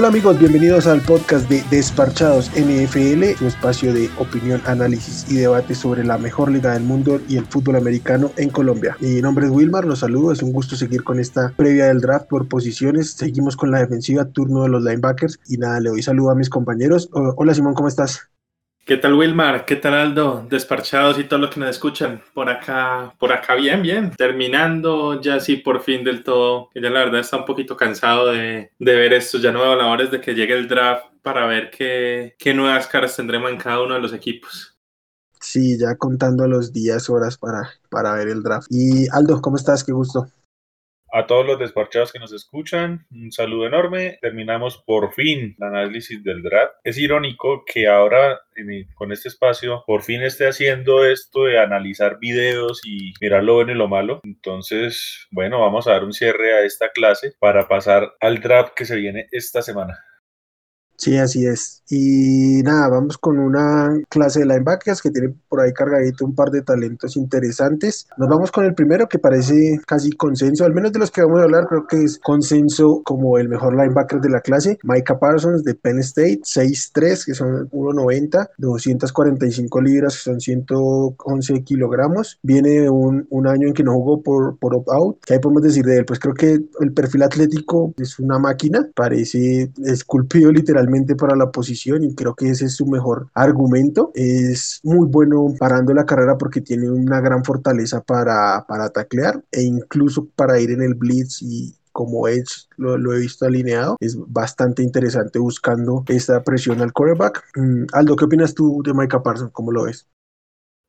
Hola amigos, bienvenidos al podcast de Desparchados NFL, un espacio de opinión, análisis y debate sobre la mejor liga del mundo y el fútbol americano en Colombia. Mi nombre es Wilmar, los saludo, es un gusto seguir con esta previa del draft por posiciones. Seguimos con la defensiva, turno de los linebackers y nada, le doy saludo a mis compañeros. Hola Simón, ¿cómo estás? ¿Qué tal Wilmar? ¿Qué tal Aldo? Desparchados y todos los que nos escuchan. Por acá, por acá bien, bien. Terminando ya sí por fin del todo. Que ya la verdad está un poquito cansado de, ver esto. Ya no veo la hora de que llegue el draft para ver qué, qué nuevas caras tendremos en cada uno de los equipos. Sí, ya contando los días, horas para, para ver el draft. Y Aldo, ¿cómo estás? Qué gusto. A todos los despachados que nos escuchan, un saludo enorme. Terminamos por fin el análisis del draft. Es irónico que ahora con este espacio por fin esté haciendo esto de analizar videos y mirar lo bueno y lo malo. Entonces, bueno, vamos a dar un cierre a esta clase para pasar al draft que se viene esta semana. Sí, así es. Y nada, vamos con una clase de linebackers que tiene por ahí cargadito un par de talentos interesantes. Nos vamos con el primero que parece casi consenso, al menos de los que vamos a hablar, creo que es consenso como el mejor linebacker de la clase. Micah Parsons de Penn State, 6'3, que son 1'90, 245 libras, que son 111 kilogramos. Viene un, un año en que no jugó por, por opt-out. ¿Qué podemos decir de él? Pues creo que el perfil atlético es una máquina, parece esculpido literalmente para la posición y creo que ese es su mejor argumento. Es muy bueno parando la carrera porque tiene una gran fortaleza para, para taclear e incluso para ir en el blitz y, como Edge lo, lo, he visto alineado, es bastante interesante buscando esta presión al quarterback. Mm, Aldo, ¿qué opinas tú de Micah Parsons? ¿Cómo lo ves?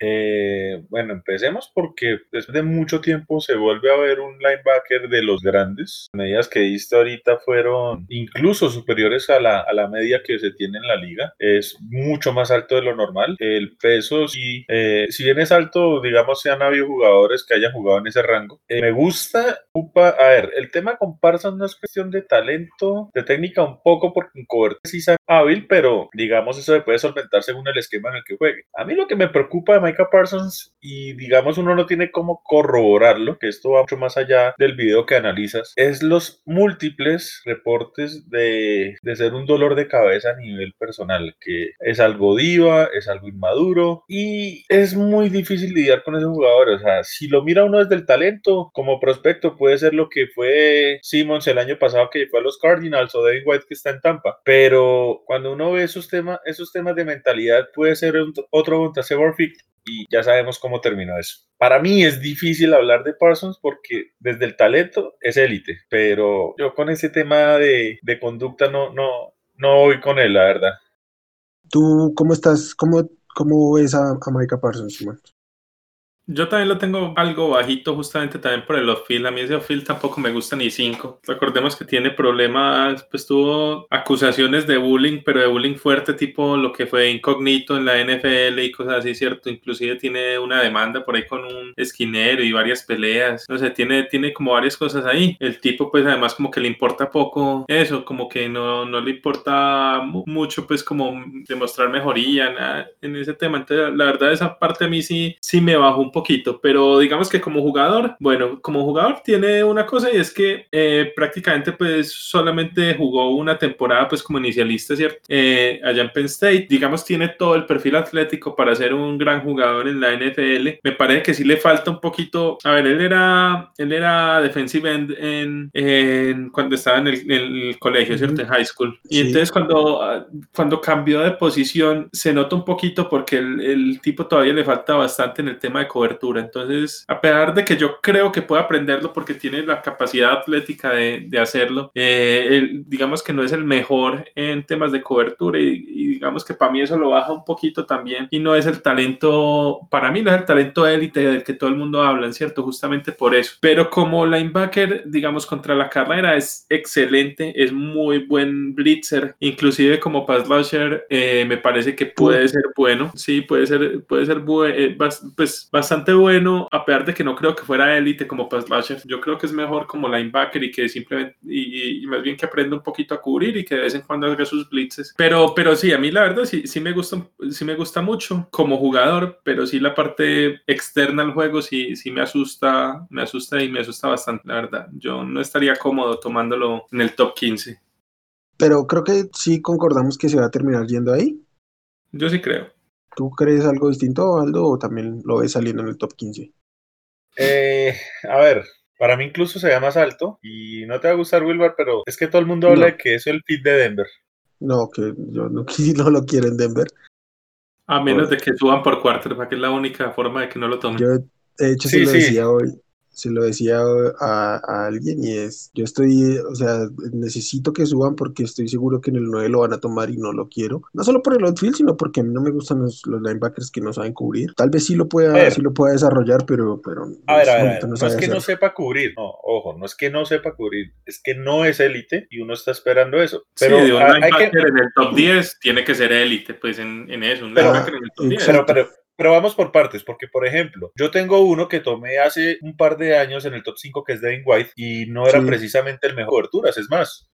Eh, bueno, empecemos porque después de mucho tiempo se vuelve a ver un linebacker de los grandes. Las medidas que diste ahorita fueron incluso superiores a la, a la media que se tiene en la liga. Es mucho más alto de lo normal. El peso, sí, eh, si bien es alto, digamos, se han habido jugadores que hayan jugado en ese rango. Eh, me gusta, a ver, el tema con Parsons no es cuestión de talento, de técnica un poco, porque en cobertura sí es hábil, pero digamos, eso se puede solventar según el esquema en el que juegue. A mí lo que me preocupa de Micah Parsons y digamos uno no tiene cómo corroborarlo, que esto va mucho más allá del video que analizas, es los múltiples reportes de, de ser un dolor de cabeza a nivel personal, que es algo diva, es algo inmaduro y es muy difícil lidiar con esos jugadores. O sea, si lo mira uno desde el talento, como prospecto puede ser lo que fue Simmons el año pasado que fue a los Cardinals o David White que está en Tampa, pero cuando uno ve esos temas, esos temas de mentalidad puede ser otro contra y ya sabemos cómo terminó eso. Para mí es difícil hablar de Parsons porque desde el talento es élite, pero yo con ese tema de, de, conducta no, no, no voy con él, la verdad. ¿Tú cómo estás? ¿Cómo, cómo ves a, a Micah Parsons, Simón? Yo también lo tengo algo bajito, justamente también por el off-field. A mí ese off-field tampoco me gusta ni 5. Recordemos que tiene problemas, pues tuvo acusaciones de bullying, pero de bullying fuerte, tipo lo que fue incógnito en la NFL y cosas así, ¿cierto? Inclusive tiene una demanda por ahí con un esquinero y varias peleas. No sé, tiene, tiene como varias cosas ahí. El tipo, pues además, como que le importa poco eso, como que no, no le importa mucho, pues como demostrar mejoría nada, en ese tema. Entonces, la verdad, esa parte a mí sí, sí me bajó un poquito, pero digamos que como jugador, bueno, como jugador tiene una cosa y es que eh, prácticamente pues solamente jugó una temporada pues como inicialista, ¿cierto? Eh, allá en Penn State, digamos tiene todo el perfil atlético para ser un gran jugador en la NFL. Me parece que sí le falta un poquito, a ver, él era, él era defensive end en, cuando estaba en el, colegio, ¿cierto? En high school. Y entonces cuando, cuando cambió de posición se nota un poquito porque el, el tipo todavía le falta bastante en el tema de cobertura. Entonces, a pesar de que yo creo que puede aprenderlo porque tiene la capacidad atlética de, de hacerlo, eh, digamos que no es el mejor en temas de cobertura y, digamos que para mí eso lo baja un poquito también y no es el talento, para mí no es el talento élite del que todo el mundo habla, ¿cierto? Justamente por eso. Pero como linebacker, digamos, contra la carrera es excelente, es muy buen blitzer, inclusive como pass rusher, eh, me parece que puede ser bueno, sí, puede ser, puede ser eh, pues, bastante bastante bueno, a pesar de que no creo que fuera élite como pass rusher. Yo creo que es mejor como linebacker y que simplemente, y, más bien que aprenda un poquito a cubrir y que de vez en cuando haga sus blitzes. Pero, pero sí, a mí la verdad sí, sí me gusta, sí me gusta mucho como jugador, pero sí la parte externa al juego sí, sí me asusta, me asusta y me asusta bastante, la verdad. Yo no estaría cómodo tomándolo en el top 15. Pero creo que sí concordamos que se va a terminar yendo ahí. Yo sí creo. ¿Tú crees algo distinto, Aldo, o también lo ves saliendo en el top 15? Eh, a ver, para mí incluso se más alto y no te va a gustar Wilbar, pero es que todo el mundo habla de que es el fit de Denver. No, que yo no, no lo quiero en Denver. A menos de que suban por quarterback, que es la única forma de que no lo tomen. Yo, de hecho, sí, se lo decía hoy se lo decía a, alguien y es, yo estoy, o sea, necesito que suban porque estoy seguro que en el 9 lo van a tomar y no lo quiero. No solo por el outfield, sino porque a mí no me gustan los, linebackers que no saben cubrir. Tal vez sí lo pueda, sí lo pueda desarrollar, pero, pero a ver, a ver, no, es que no sepa cubrir, no, ojo, no es que no sepa cubrir, es que no es élite y uno está esperando eso. Pero sí, un linebacker en el top 10 tiene que ser élite, pues en, en eso, un linebacker en el top 10. Pero, pero, pero vamos por partes, porque por ejemplo, yo tengo uno que tomé hace un par de años en el top 5 que es Devin White y no era precisamente el mejor coberturas, es más.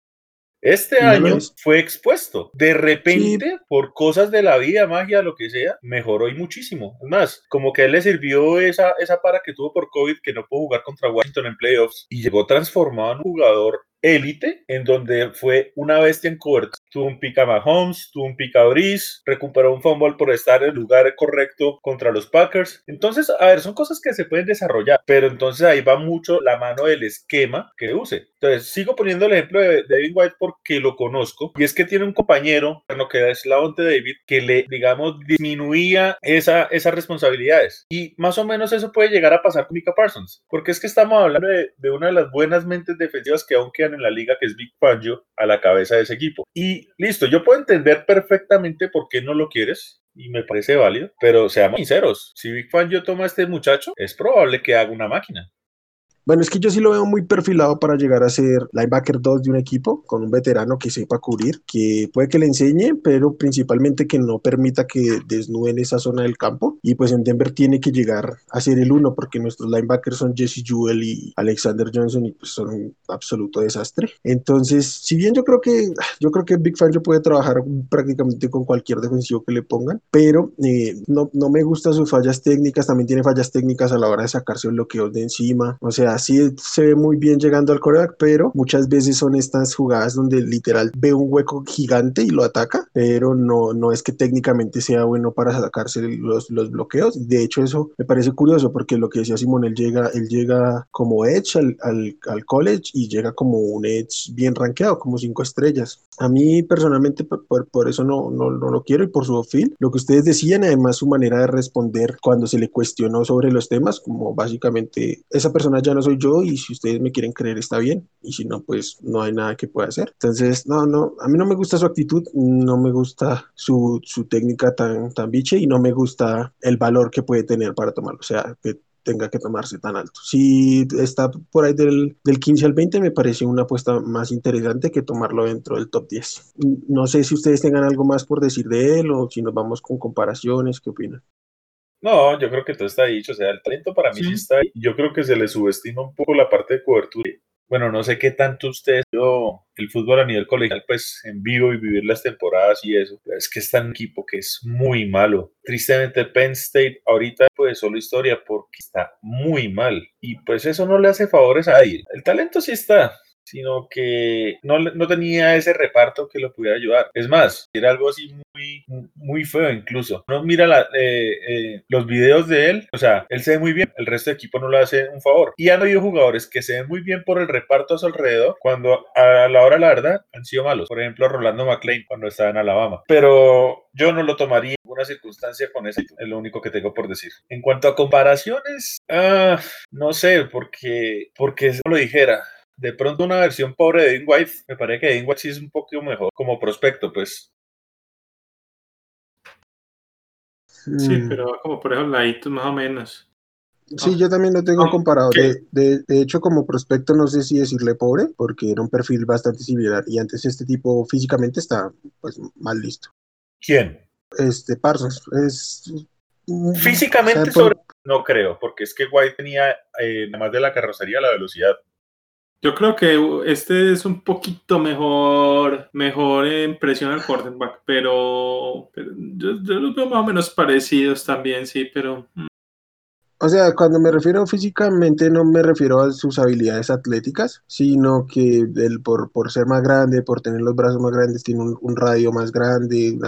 Este año fue expuesto. De repente, por cosas de la vida, magia, lo que sea, mejoró y muchísimo. Es más, como que a él le sirvió esa, esa para que tuvo por COVID, que no pudo jugar contra Washington en playoffs, y llegó transformado en un jugador élite, en donde fue una bestia en cobertura. Tuvo un pick a Mahomes, tuvo un pick a Brice, recuperó un fumble por estar en el lugar correcto contra los Packers. Entonces, a ver, son cosas que se pueden desarrollar, pero entonces ahí va mucho la mano del esquema que use. Entonces, sigo poniendo el ejemplo de David White porque lo conozco, y es que tiene un compañero, que es la de David, que le, digamos, disminuía esa, esas responsabilidades. Y más o menos eso puede llegar a pasar con Mika Parsons, porque es que estamos hablando de, de una de las buenas mentes defensivas que aún quedan en la liga, que es Big Fangio, a la cabeza de ese equipo. Y listo, yo puedo entender perfectamente por qué no lo quieres, y me parece válido, pero seamos sinceros, si Big Fangio toma a este muchacho, es probable que haga una máquina. Bueno, es que yo sí lo veo muy perfilado para llegar a ser linebacker 2 de un equipo, con un veterano que sepa cubrir, que puede que le enseñe, pero principalmente que no permita que desnuden esa zona del campo. Y pues en Denver tiene que llegar a ser el uno, porque nuestros linebackers son Jesse Jewell y Alexander Johnson y pues son un absoluto desastre. Entonces, si bien yo creo que yo creo que Big Fangio puede trabajar prácticamente con cualquier defensivo que le pongan, pero eh, no, no me gustan sus fallas técnicas, también tiene fallas técnicas a la hora de sacarse el bloqueo de encima. O sea, sí se ve muy bien llegando al coreback, pero muchas veces son estas jugadas donde literal ve un hueco gigante y lo ataca, pero no, no es que técnicamente sea bueno para sacarse los, los bloqueos. De hecho, eso me parece curioso porque lo que decía Simón, él llega, él llega como Edge al, al, college y llega como un Edge bien rankeado, como cinco estrellas. A mí personalmente por, por eso no, no, no, lo quiero y por su feel. Lo que ustedes decían, además su manera de responder cuando se le cuestionó sobre los temas, como básicamente esa persona ya no soy yo y si ustedes me quieren creer está bien y si no pues no hay nada que pueda hacer. Entonces no, no, a mí no me gusta su actitud, no me gusta su, su técnica tan, tan biche y no me gusta el valor que puede tener para tomarlo, o sea, que tenga que tomarse tan alto. Si está por ahí del, del 15 al 20 me parece una apuesta más interesante que tomarlo dentro del top 10. No sé si ustedes tengan algo más por decir de él o si nos vamos con comparaciones, ¿qué opinan? No, yo creo que todo está dicho. O sea, el talento para mí sí, está ahí. Yo creo que se le subestima un poco la parte de cobertura. Bueno, no sé qué tanto ustedes, yo, el fútbol a nivel colegial, pues en vivo y vivir las temporadas y eso. Es que está en un equipo que es muy malo. Tristemente, Penn State ahorita, pues solo historia porque está muy mal. Y pues eso no le hace favores a nadie. El talento sí está, sino que no, no, tenía ese reparto que lo pudiera ayudar. Es más, era algo así muy, muy feo incluso. No mira eh, eh, los videos de él, o sea, él se ve muy bien, el resto del equipo no le hace un favor. Y han habido jugadores que se ven muy bien por el reparto a su alrededor, cuando a la hora la verdad han sido malos. Por ejemplo, Rolando McLean cuando estaba en Alabama. Pero yo no lo tomaría en ninguna circunstancia con eso, es lo único que tengo por decir. En cuanto a comparaciones, ah, no sé, porque, porque lo dijera, de pronto una versión pobre de Dean White, me parece que Dean White sí es un poquito mejor como prospecto, pues. Sí, mm. pero como por ejemplo, laditos más o menos. Sí, yo también lo tengo comparado. De, de, hecho, como prospecto, no sé si decirle pobre, porque era un perfil bastante similar. Y antes este tipo físicamente está pues mal listo. ¿Quién? Este Parsons. Es, físicamente sobre... no creo, porque es que White tenía, eh, además de la carrocería, la velocidad. Yo creo que este es un poquito mejor, mejor en presión al quarterback, pero, yo, los veo más o menos parecidos también, sí, pero... O sea, cuando me refiero físicamente no me refiero a sus habilidades atléticas, sino que él por, por ser más grande, por tener los brazos más grandes, tiene un, radio más grande.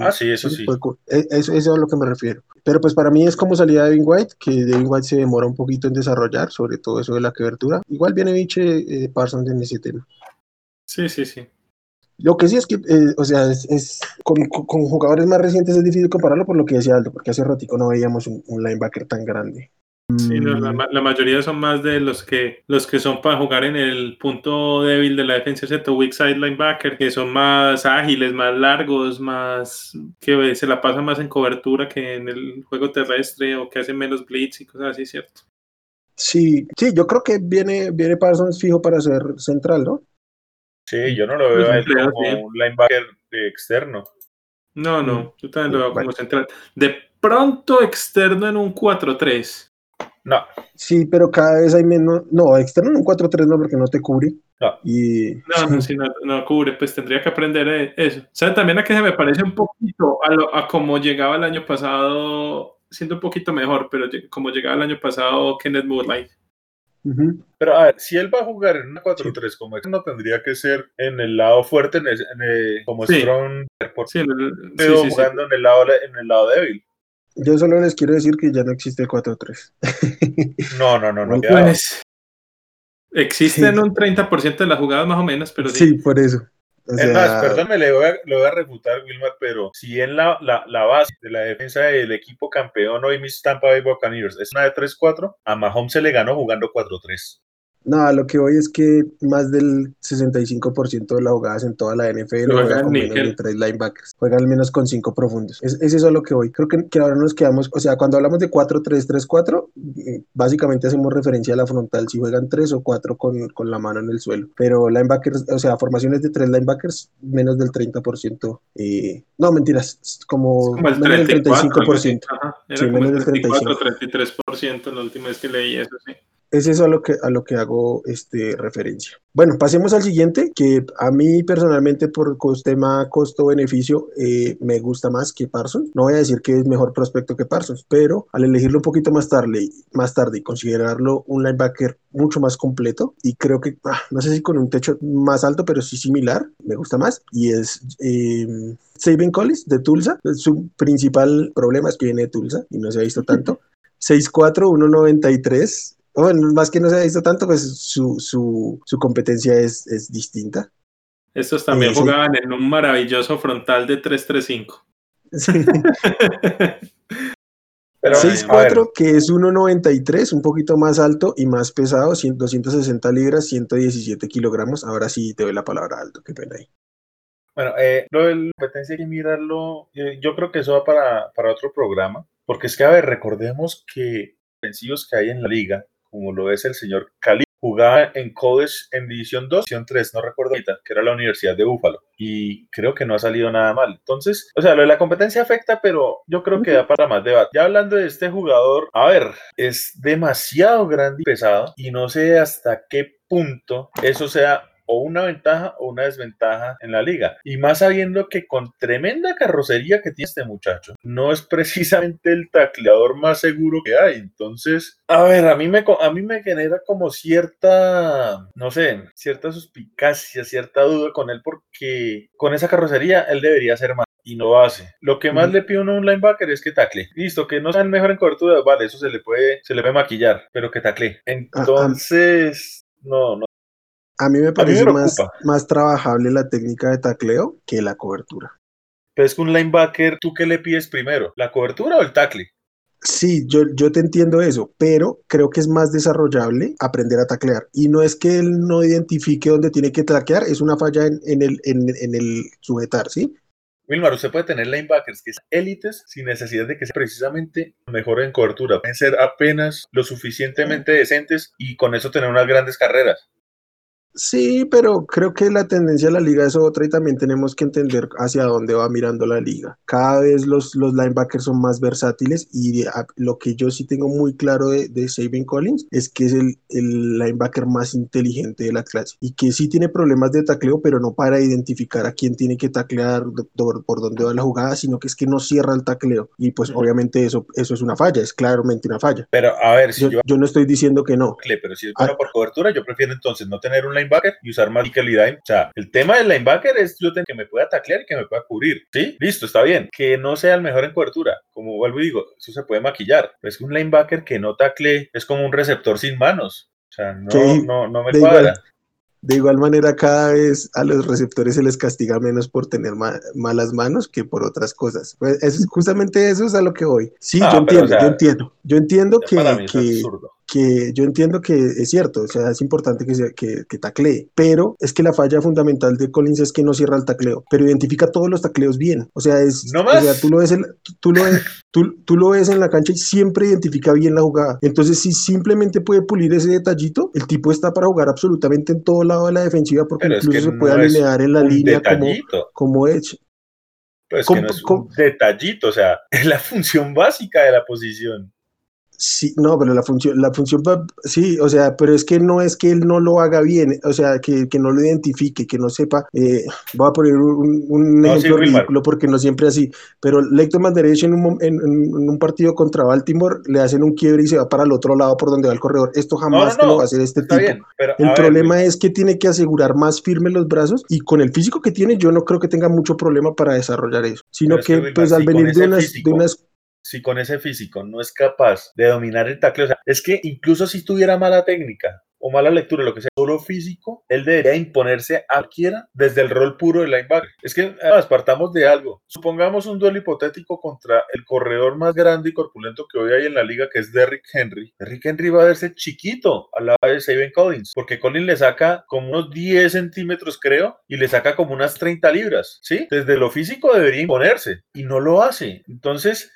ah, sí, eso sí. E, eso, eso, es a lo que me refiero. Pero pues para mí es como salida de Devin White, que Devin White se demora un poquito en desarrollar, sobre todo eso de la cobertura. Igual viene Viche eh, Parsons en ese tema. Sí, sí, sí. Lo que sí es que, eh, o sea, es, con, con, jugadores más recientes es difícil compararlo por lo que decía Aldo, porque hace ratico no veíamos un, linebacker tan grande. Sí, la, la, mayoría son más de los que los que son para jugar en el punto débil de la defensa, ¿cierto? Weak side linebacker, que son más ágiles, más largos, más que se la pasan más en cobertura que en el juego terrestre o que hacen menos blitz y cosas así, ¿cierto? Sí, sí, yo creo que viene, viene Parsons fijo para ser central, ¿no? Sí, yo no lo veo a como un linebacker externo. No, no, yo también lo veo como central. De pronto externo en un 4-3. No. Sí, pero cada vez hay menos. No, externo en un 4-3 no, porque no te cubre. No. Y... No, no, sí, no, cubre, pues tendría que aprender eh, eso. O sea, también a que se me parece un poquito a, lo, a como llegaba el año pasado, siendo un poquito mejor, pero como llegaba el año pasado Kenneth Moonlight. Pero a ver, si él va a jugar en una 4-3 como no tendría que ser en el lado fuerte, en como Strong, sí, pero jugando en el, lado, en el lado débil. Yo solo les quiero decir que ya no existe el 4-3. no, no, no, no. Pues, existen un 30% de las jugadas más o menos, pero sí. por eso es más, perdón, le voy, a, le voy a refutar, Wilmar, pero si en la, la, la, base de la defensa del equipo campeón hoy, mis Tampa Bay Buccaneers, es una de 3-4, a Mahomes se le ganó jugando 4-3. No, lo que voy es que más del 65% de las jugadas en toda la NFL juegan con menos de tres linebackers, juegan al menos con cinco profundos. Es, es eso lo que voy. Creo que, que, ahora nos quedamos, o sea, cuando hablamos de 4-3-3-4, eh, básicamente hacemos referencia a la frontal, si juegan tres o cuatro con, con, la mano en el suelo. Pero linebackers, o sea, formaciones de tres linebackers, menos del 30%. Eh, no, mentiras, como, como el menos del 35%. Ajá, era sí, como menos el 34, 33% la última vez que leí eso, sí. Es eso a lo que, a lo que hago este, referencia. Bueno, pasemos al siguiente, que a mí personalmente por tema costo-beneficio eh, me gusta más que Parsons. No voy a decir que es mejor prospecto que Parsons, pero al elegirlo un poquito más tarde, más tarde y considerarlo un linebacker mucho más completo y creo que, ah, no sé si con un techo más alto, pero sí similar, me gusta más. Y es... Eh, Sabin Collins de Tulsa, su principal problema es que viene de Tulsa y no se ha visto tanto. 6'4, 1'93, bueno, más que no se ha visto tanto, pues su, su, su competencia es, es, distinta. Estos también eh, jugaban en un maravilloso frontal de 335. Sí. 6'4, que es 1'93, un poquito más alto y más pesado, 260 libras, 117 kilogramos. Ahora sí te doy la palabra, Alto, qué pena ahí. Bueno, eh, lo de la competencia hay que mirarlo, eh, yo creo que eso va para, para otro programa, porque es que, a ver, recordemos que ofensivos que hay en la liga como lo es el señor Cali. Jugaba en college en División 2, División 3, no recuerdo ahorita, que era la Universidad de Búfalo. Y creo que no ha salido nada mal. Entonces, o sea, lo de la competencia afecta, pero yo creo que da para más debate. Ya hablando de este jugador, a ver, es demasiado grande y pesado y no sé hasta qué punto eso sea o una ventaja o una desventaja en la liga. Y más sabiendo que con tremenda carrocería que tiene este muchacho, no es precisamente el tacleador más seguro que hay. Entonces, a ver, a mí me, a mí me genera como cierta, no sé, cierta suspicacia, cierta duda con él porque con esa carrocería él debería ser más y no lo hace. Lo que más le pide uno a un linebacker es que tacle. Listo, que no sea el mejor en cobertura, vale, eso se le puede, se le puede maquillar, pero que tacle. Entonces, no, no a mí me parece más, más trabajable la técnica de tacleo que la cobertura. Pero es que un linebacker, ¿tú qué le pides primero? ¿La cobertura o el tackle? Sí, yo, yo te entiendo eso, pero creo que es más desarrollable aprender a taclear. Y no es que él no identifique dónde tiene que taclear, es una falla en, el, en, en el sujetar, ¿sí? Wilmar, usted puede tener linebackers que son élites sin necesidad de que sea precisamente mejor en cobertura. Pueden ser apenas lo suficientemente decentes y con eso tener unas grandes carreras. Sí, pero creo que la tendencia de la liga es otra y también tenemos que entender hacia dónde va mirando la liga. Cada vez los, los linebackers son más versátiles y lo que yo sí tengo muy claro de, de Sabin Collins es que es el, el, linebacker más inteligente de la clase y que sí tiene problemas de tacleo, pero no para identificar a quién tiene que taclear, por, por dónde va la jugada, sino que es que no cierra el tacleo. Y pues obviamente eso, eso es una falla, es claramente una falla. Pero a ver, si yo, yo, no estoy diciendo que no. Pero si es bueno ah, por cobertura, yo prefiero entonces no tener un linebacker y usar más calidad. O sea, el tema del linebacker es yo tengo que me pueda taclear y que me pueda cubrir. ¿Sí? Listo, está bien. Que no sea el mejor en cobertura. Como vuelvo y digo, eso se puede maquillar. Pero es que un linebacker que no tacle es como un receptor sin manos. O sea, no, no, no me cuadra. de igual manera, cada vez a los receptores se les castiga menos por tener malas manos que por otras cosas. Pues es, justamente eso es a lo que voy. Sí, ah, yo, entiendo, yo entiendo, yo entiendo. que, que, que yo entiendo que es cierto, o sea, es importante que, se, que, que, taclee, pero es que la falla fundamental de Collins es que no cierra el tacleo, pero identifica todos los tacleos bien. O sea, es, ¿No o sea tú, lo ves en, tú, lo ves, tú, tú, lo ves en la cancha y siempre identifica bien la jugada. Entonces, si simplemente puede pulir ese detallito, el tipo está para jugar absolutamente en todo lado de la defensiva porque incluso se puede alinear en la línea como, como que no es un detallito, o sea, es la función básica de la posición. Sí, no, pero la función, la función, sí, o sea, pero es que no es que él no lo haga bien, o sea, que, que no lo identifique, que no sepa, eh, voy a poner un, un ejemplo ridículo porque no siempre así, pero Lecto Manderech en un, en, en, un partido contra Baltimore le hacen un quiebre y se va para el otro lado por donde va el corredor, esto jamás lo va a hacer este tipo. el problema es que tiene que asegurar más firme los brazos y con el físico que tiene yo no creo que tenga mucho problema para desarrollar eso, sino que, pues al venir de unas, de unas si con ese físico no es capaz de dominar el tackle, o sea, es que incluso si tuviera mala técnica o mala lectura, lo que sea, solo físico, él debería imponerse a cualquiera desde el rol puro de linebacker. Es que además partamos de algo. Supongamos un duelo hipotético contra el corredor más grande y corpulento que hoy hay en la liga, que es Derrick Henry. Derrick Henry va a verse chiquito al lado de Saban Collins, porque Collins le saca como unos 10 centímetros, creo, y le saca como unas 30 libras, ¿sí? Desde lo físico debería imponerse y no lo hace. Entonces,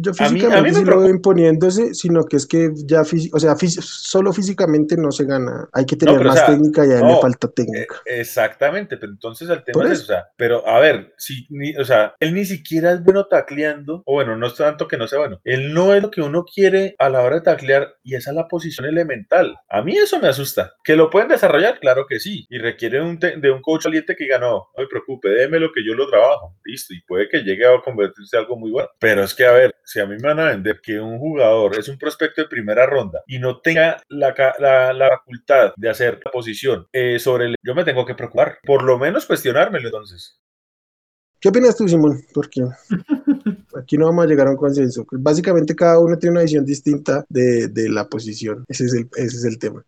yo físicamente sí lo veo imponiéndose, sino que es que ya, o sea, solo físicamente no se gana. Hay que tener más técnica y a él le falta técnica. Eh, exactamente, pero entonces el tema es, o sea, pero a ver, si, o sea, él ni siquiera es bueno tacleando, o bueno, no es tanto que no sea bueno, él no es lo que uno quiere a la hora de taclear y esa es la posición elemental. A mí eso me asusta. ¿Que lo pueden desarrollar? Claro que sí, y requiere un de un coach valiente que diga, no, no me preocupe, déme lo que yo lo trabajo, listo, y puede que llegue a convertirse en algo muy bueno. Pero es que, a ver, si a mí me van a vender que un jugador es un prospecto de primera ronda y no tenga la, la, facultad de hacer la posición eh, sobre el... Yo me tengo que preocupar, por lo menos cuestionármelo entonces. ¿Qué opinas tú, Simón? Porque aquí no vamos a llegar a un consenso. Básicamente cada uno tiene una visión distinta de, de la posición. Ese es, el, ese es el tema.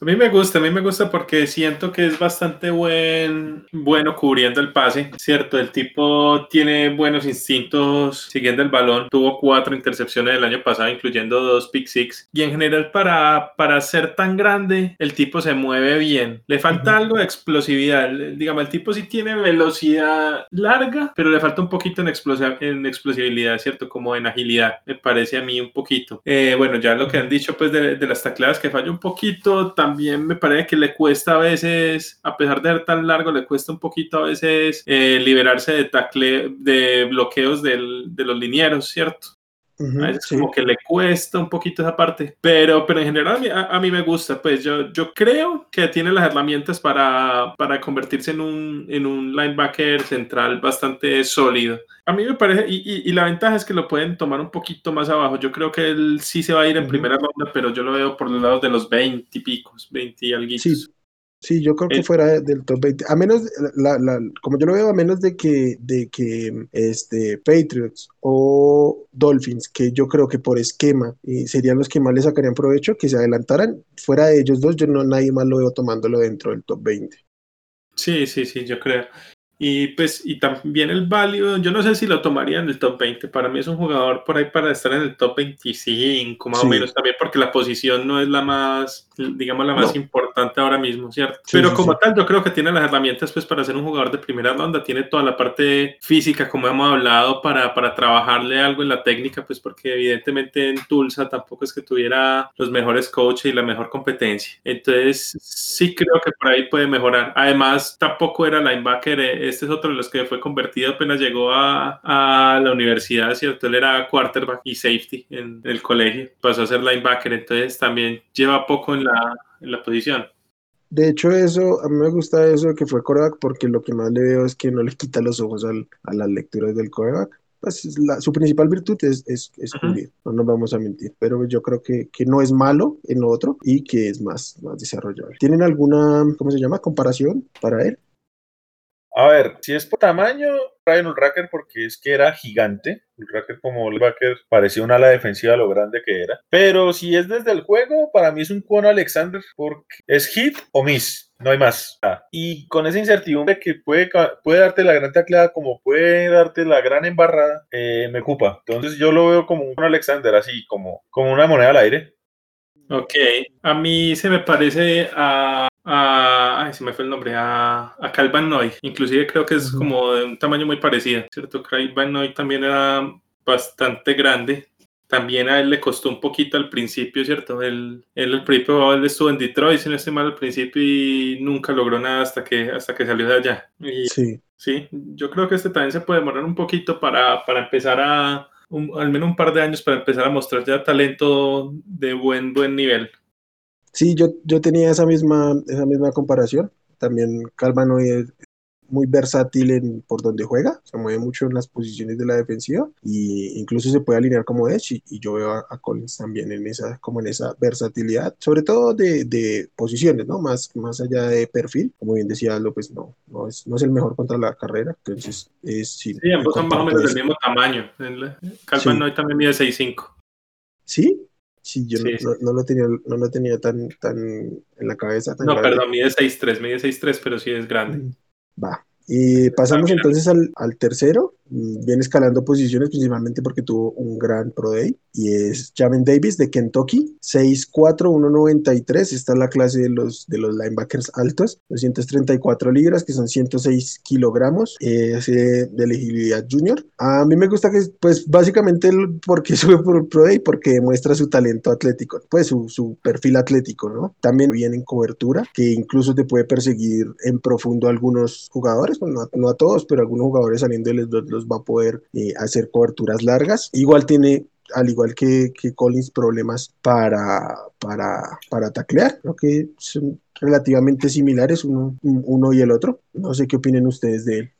A mí me gusta, a mí me gusta porque siento que es bastante buen, bueno cubriendo el pase, ¿cierto? El tipo tiene buenos instintos siguiendo el balón, tuvo cuatro intercepciones el año pasado, incluyendo dos pick six, y en general para, para ser tan grande, el tipo se mueve bien. Le falta algo de explosividad, digamos, el tipo sí tiene velocidad larga, pero le falta un poquito en, en explosibilidad, ¿cierto? Como en agilidad, me parece a mí un poquito. Eh, bueno, ya lo que han dicho pues de, de las tacleadas que falla un poquito, también también me parece que le cuesta a veces, a pesar de ser tan largo, le cuesta un poquito a veces eh, liberarse de tacle, de bloqueos del, de los linieros, ¿cierto? A veces como que le cuesta un poquito esa parte, pero, pero en general a, mí me gusta, pues yo, yo creo que tiene las herramientas para, para convertirse en un, en un linebacker central bastante sólido. A mí me parece, y, y, la ventaja es que lo pueden tomar un poquito más abajo. Yo creo que él sí se va a ir en primera ronda, pero yo lo veo por los lados de los 20 y picos, 20 y algo. Sí, Sí, yo creo que eh, fuera del top 20. A menos, la, la, como yo lo veo, a menos de que, de que este, Patriots o Dolphins, que yo creo que por esquema y serían los que más le sacarían provecho, que se adelantaran, fuera de ellos dos, yo no nadie más lo veo tomándolo dentro del top 20. Sí, sí, sí, yo creo. Y pues, y también el value, yo no sé si lo tomaría en el top 20. Para mí es un jugador por ahí para estar en el top 25, más o menos, también porque la posición no es la más, digamos, la más importante ahora mismo, ¿cierto? Pero como tal, yo creo que tiene las herramientas pues para ser un jugador de primera ronda, tiene toda la parte física, como hemos hablado, para, para trabajarle algo en la técnica, pues porque evidentemente en Tulsa tampoco es que tuviera los mejores coaches y la mejor competencia. Entonces, sí creo que por ahí puede mejorar. Además, tampoco era linebacker. Este es otro de los que fue convertido apenas llegó a, a la universidad, ¿cierto? Él era quarterback y safety en el colegio. Pasó a ser linebacker, entonces también lleva poco en la, en la posición. De hecho, eso, a mí me gusta eso de que fue coreback porque lo que más le veo es que no le quita los ojos al, a las lecturas del coreback pues su principal virtud es, es, no nos vamos a mentir, pero yo creo que, que, no es malo en lo otro y que es más, más desarrollable. ¿Tienen alguna, cómo se llama, comparación para él? A ver, si es por tamaño, Ryan Ulracker porque es que era gigante. Ulracker como Ulracker parecía una ala defensiva lo grande que era. Pero si es desde el juego, para mí es un cono Alexander porque es hit o miss. No hay más. y con esa incertidumbre que puede, puede darte la gran tacleada como puede darte la gran embarrada, eh, me ocupa. Entonces yo lo veo como un Alexander, así como, como una moneda al aire. Ok, a mí se me parece a a, ay, se me fue el nombre, a, a Calvin Noy. Inclusive creo que es como de un tamaño muy parecido, ¿cierto? Calvin Noy también era bastante grande. También a él le costó un poquito al principio, ¿cierto? Él, él al principio él estuvo en Detroit, si no estoy mal al principio, y nunca logró nada hasta que, hasta que salió de allá. sí. Sí, yo creo que este también se puede demorar un poquito para, para empezar a, al menos un par de años para empezar a mostrar ya talento de buen, buen nivel. Sí, yo, yo tenía esa misma, esa misma comparación. También Calvano es muy versátil en por donde juega, se mueve mucho en las posiciones de la defensiva y incluso se puede alinear como edge y, yo veo a, Collins también en esa como en esa versatilidad, sobre todo de, de, posiciones, ¿no? Más, más allá de perfil, como bien decía López, no, no es, no es el mejor contra la carrera, entonces es sí, ambos son más o menos del mismo tamaño. Calvano hoy también mide 6'5". Sí, Sí, yo No, lo tenía, no lo tenía tan, tan en la cabeza. no, perdón, mide 6'3, mide 6'3, pero sí es grande. Mm, va. Y pasamos entonces al, al tercero, viene escalando posiciones principalmente porque tuvo un gran Pro Day y es Jamin Davis de Kentucky, 6'4", 1'93", esta es la clase de los, de los linebackers altos, 234 libras que son 106 kilogramos, es de elegibilidad junior. A mí me gusta que pues básicamente porque sube por el Pro Day porque demuestra su talento atlético, pues su, su perfil atlético, ¿no? También viene en cobertura que incluso te puede perseguir en profundo a algunos jugadores, no, a todos, pero algunos jugadores saliendo de los va a poder eh, hacer coberturas largas. Igual tiene al igual que, que, Collins, problemas para, para, para taclear. Creo que son relativamente similares uno, uno y el otro. No sé qué opinen ustedes de él.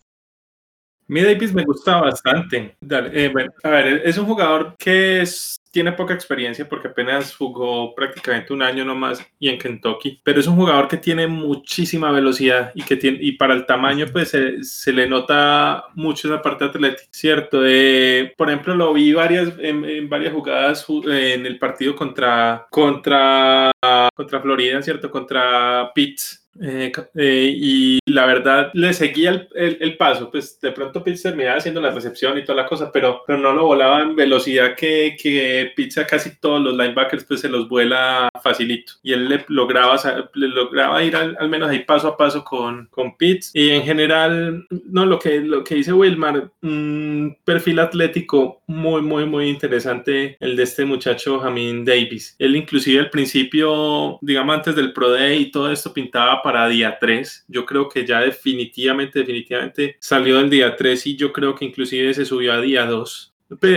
Mi Davis me gusta bastante. Eh, a ver, es un jugador que es tiene poca experiencia porque apenas jugó prácticamente un año nomás y en Kentucky, pero es un jugador que tiene muchísima velocidad y que tiene y para el tamaño pues se, le nota mucho esa parte atlética, ¿cierto? Por ejemplo, lo vi varias en, varias jugadas en el partido contra contra contra Florida, ¿cierto? Contra Pitts eh, eh, y la verdad le seguía el, el, paso, pues de pronto Pitts terminaba haciendo la recepción y toda la cosa, pero, pero no lo volaba en velocidad que, que Pitts a casi todos los linebackers pues se los vuela facilito y él le lograba, le lograba ir al, menos ahí paso a paso con, con Pitts y en general, no, lo que, lo que dice Wilmar, un perfil atlético muy, muy, muy interesante el de este muchacho Jamin Davis. Él inclusive al principio, digamos antes del Pro Day y todo esto pintaba para día 3. Yo creo que ya definitivamente, definitivamente salió del día 3 y yo creo que inclusive se subió a día 2.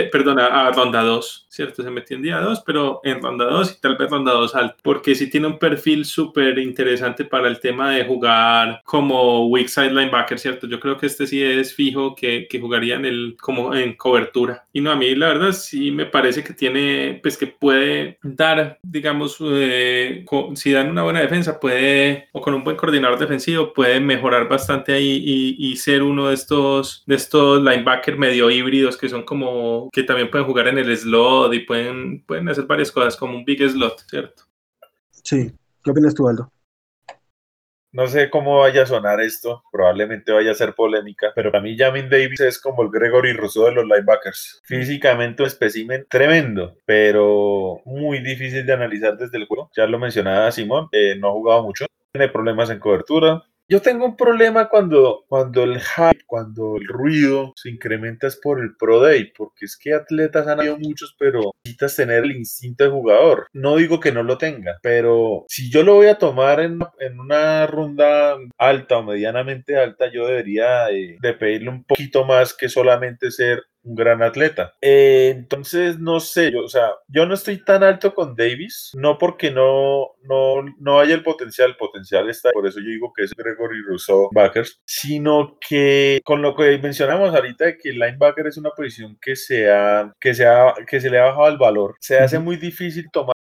Perdona, a ronda 2. ¿Cierto? Se metió en día 2, pero en ronda 2 y tal vez ronda 2 alto, porque sí tiene un perfil súper interesante para el tema de jugar como weak side linebacker, ¿cierto? Yo creo que este sí es fijo que, que jugaría en el, como en cobertura. Y no, a mí la verdad sí me parece que tiene, pues que puede dar, digamos, eh, si dan una buena defensa, puede, o con un buen coordinador defensivo, puede mejorar bastante ahí y, y ser uno de estos, de estos linebacker medio híbridos que son como, que también pueden jugar en el slot y pueden, pueden hacer varias cosas como un big slot, ¿cierto? Sí. ¿Qué opinas tú, Aldo? no sé cómo vaya a sonar esto, probablemente vaya a ser polémica, pero para mí Jamin Davis es como el Gregory Rousseau de los linebackers. Físicamente un espécimen tremendo, pero muy difícil de analizar desde el juego. Ya lo mencionaba Simón, eh, no ha jugado mucho, tiene problemas en cobertura, yo tengo un problema cuando, cuando el hype, cuando el ruido se incrementa es por el Pro Day, porque es que atletas han habido muchos, pero necesitas tener el instinto de jugador. No digo que no lo tenga, pero si yo lo voy a tomar en, en una ronda alta o medianamente alta, yo debería de pedirle un poquito más que solamente ser un gran atleta. Eh, entonces, no sé, yo, o sea, yo no estoy tan alto con Davis, no porque no, no, no haya el potencial, el potencial está, por eso yo digo que es Gregory Rousseau backers, sino que con lo que mencionamos ahorita de que el linebacker es una posición que se, ha, que se, ha, que se le ha bajado el valor, se hace muy difícil tomar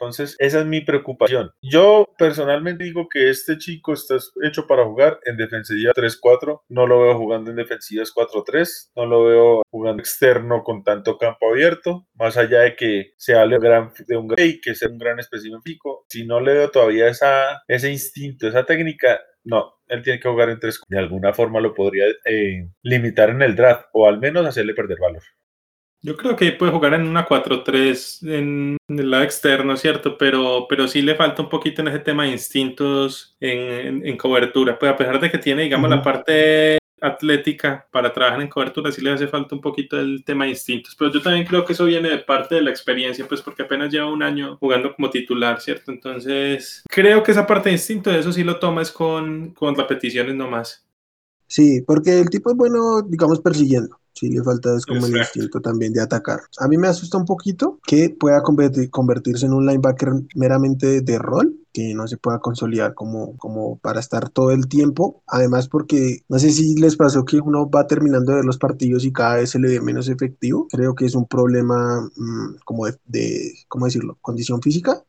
entonces, esa es mi preocupación. Yo personalmente digo que este chico está hecho para jugar en defensiva 3-4. No lo veo jugando en defensivas 4-3. No lo veo jugando externo con tanto campo abierto. Más allá de que sea de, gran, de un gran que sea un gran específico. Si no le veo todavía esa, ese instinto, esa técnica, no, él tiene que jugar en 3. De alguna forma lo podría eh, limitar en el draft o al menos hacerle perder valor. Yo creo que puede jugar en una 4-3 en el lado externo, ¿cierto? Pero, pero sí le falta un poquito en ese tema de instintos en, en, cobertura. Pues a pesar de que tiene, digamos, la parte atlética para trabajar en cobertura, sí le hace falta un poquito el tema de instintos. Pero yo también creo que eso viene de parte de la experiencia, pues porque apenas lleva un año jugando como titular, ¿cierto? Entonces, creo que esa parte de instinto, eso sí lo tomas con, con repeticiones nomás. Sí, porque el tipo es bueno, digamos, persiguiendo. Sí, le falta es como el instinto también de atacar. A mí me asusta un poquito que pueda convertirse en un linebacker meramente de rol, que no se pueda consolidar como, como para estar todo el tiempo. Además, porque no sé si les pasó que uno va terminando de ver los partidos y cada vez se le ve menos efectivo. Creo que es un problema mm, como de, de, ¿cómo decirlo? Condición física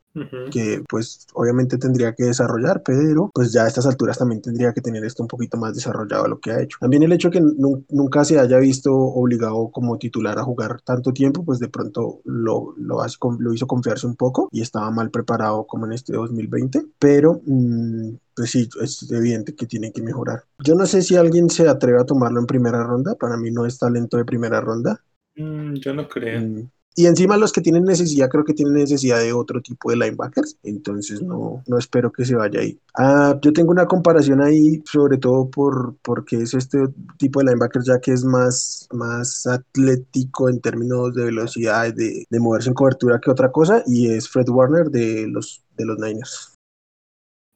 que pues obviamente tendría que desarrollar, pero pues ya a estas alturas también tendría que tener esto un poquito más desarrollado lo que ha hecho. También el hecho que nunca se haya visto obligado como titular a jugar tanto tiempo, pues de pronto lo, lo, lo hizo confiarse un poco y estaba mal preparado como en este 2020, pero... Mm, pues sí, es evidente que tiene que mejorar. Yo no sé si alguien se atreve a tomarlo en primera ronda, para mí no es talento de primera ronda. Mm, yo no creo. Mm, y encima los que tienen necesidad, creo que tienen necesidad de otro tipo de linebackers. Entonces no, no espero que se vaya ahí. Ah, yo tengo una comparación ahí, sobre todo por porque es este tipo de linebackers ya que es más, más atlético en términos de velocidad, de, de moverse en cobertura que otra cosa, y es Fred Warner de los, de los Niners.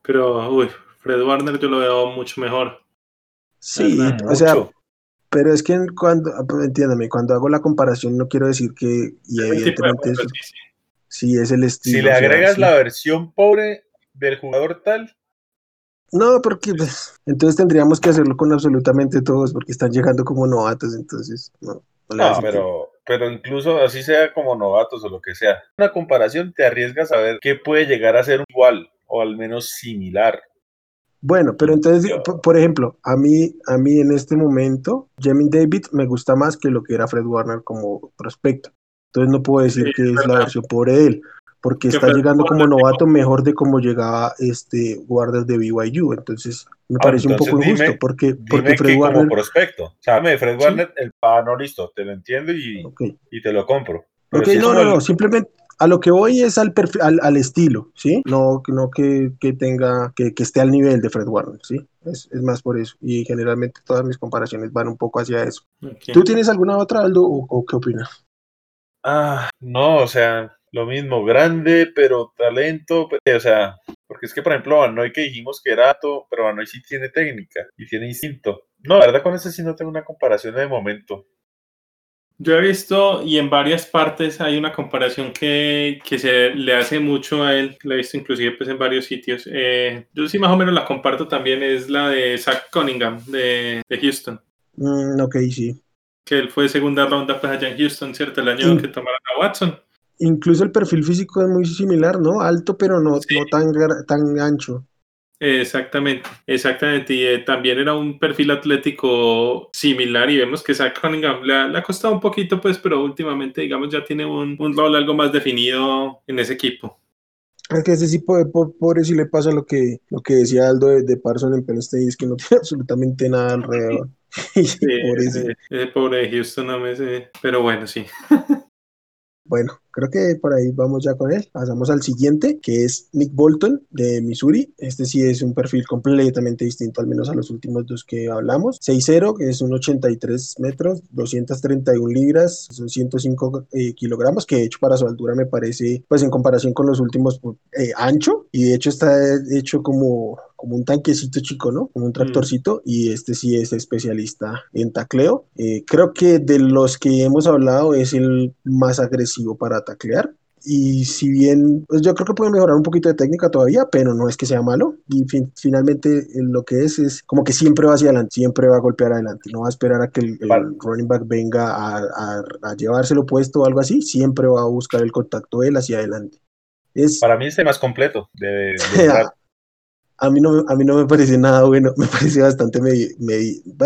Pero, uy, Fred Warner yo lo veo mucho mejor. Sí, o sea, pero es que cuando, pues, entiéndame, cuando hago la comparación no quiero decir que, y evidentemente eso, sí, es el estilo. Si le agregas la versión pobre del jugador tal. No, porque pues, entonces tendríamos que hacerlo con absolutamente todos, porque están llegando como novatos, entonces no. No, pero, pero incluso así sea como novatos o lo que sea. Una comparación te arriesgas a ver qué puede llegar a ser igual o al menos similar. Bueno, pero entonces, por ejemplo, a mí, a mí en este momento, Jamin David me gusta más que lo que era Fred Warner como prospecto. Entonces no puedo decir que es la versión por él, porque está llegando como novato mejor de como llegaba este Warner de BYU. Entonces me ah, parece un poco injusto, porque, porque Fred Warner... Como prospecto, o sea, Fred Warner, el ah, no, listo, te lo entiendo y, y te lo compro. Ok, no, no, no, simplemente a lo que voy es al, al, estilo, ¿sí? No, no que, tenga, que, esté al nivel de Fred Warner, ¿sí? Es, más por eso. Y generalmente todas mis comparaciones van un poco hacia eso. ¿Tú tienes alguna otra, Aldo, o, qué opinas? Ah, no, o sea, lo mismo, grande, pero talento, o sea, porque es que, por ejemplo, Banoy que dijimos que era alto, pero Banoy sí tiene técnica y tiene instinto. No, la verdad con ese sí no tengo una comparación de momento. Yo he visto y en varias partes hay una comparación que, que se le hace mucho a él, la he visto inclusive pues en varios sitios. Eh, yo sí más o menos la comparto también, es la de Zach Cunningham de, de Houston. Mm, ok, sí. Que él fue segunda ronda pues allá en Houston, ¿cierto? El año que tomaron a Watson. Incluso el perfil físico es muy similar, ¿no? Alto pero no, no tan, tan ancho. Exactamente, exactamente. Y eh, también era un perfil atlético similar y vemos que Zach Cunningham le ha, costado un poquito, pues, pero últimamente, digamos, ya tiene un, rol algo más definido en ese equipo. Es que ese sí, pobre, pobre sí le pasa lo que, lo que decía Aldo de, de Parson en Penn State, es que no tiene absolutamente nada alrededor. Sí, ese, ese pobre de Houston, no me sé. Pero bueno, sí. Bueno, creo que por ahí vamos ya con él. Pasamos al siguiente, que es Nick Bolton de Missouri. Este sí es un perfil completamente distinto, al menos a los últimos dos que hablamos. 6'0, que es un 83 metros, 231 libras, son 105 eh, kilogramos, que de hecho para su altura me parece, pues en comparación con los últimos, eh, ancho. Y de hecho está hecho como como un tanquecito chico, ¿no? Como un tractorcito, y este sí es especialista en tacleo. Eh, creo que de los que hemos hablado es el más agresivo para taclear. Y si bien, pues yo creo que puede mejorar un poquito de técnica todavía, pero no es que sea malo. Y finalmente lo que es es como que siempre va hacia adelante, siempre va a golpear adelante. No va a esperar a que el, running back venga a, a, llevárselo puesto o algo así. Siempre va a buscar el contacto él hacia adelante. Es, Para mí es el más completo de, de a mí no, a mí no me parece nada bueno, me parece bastante, me,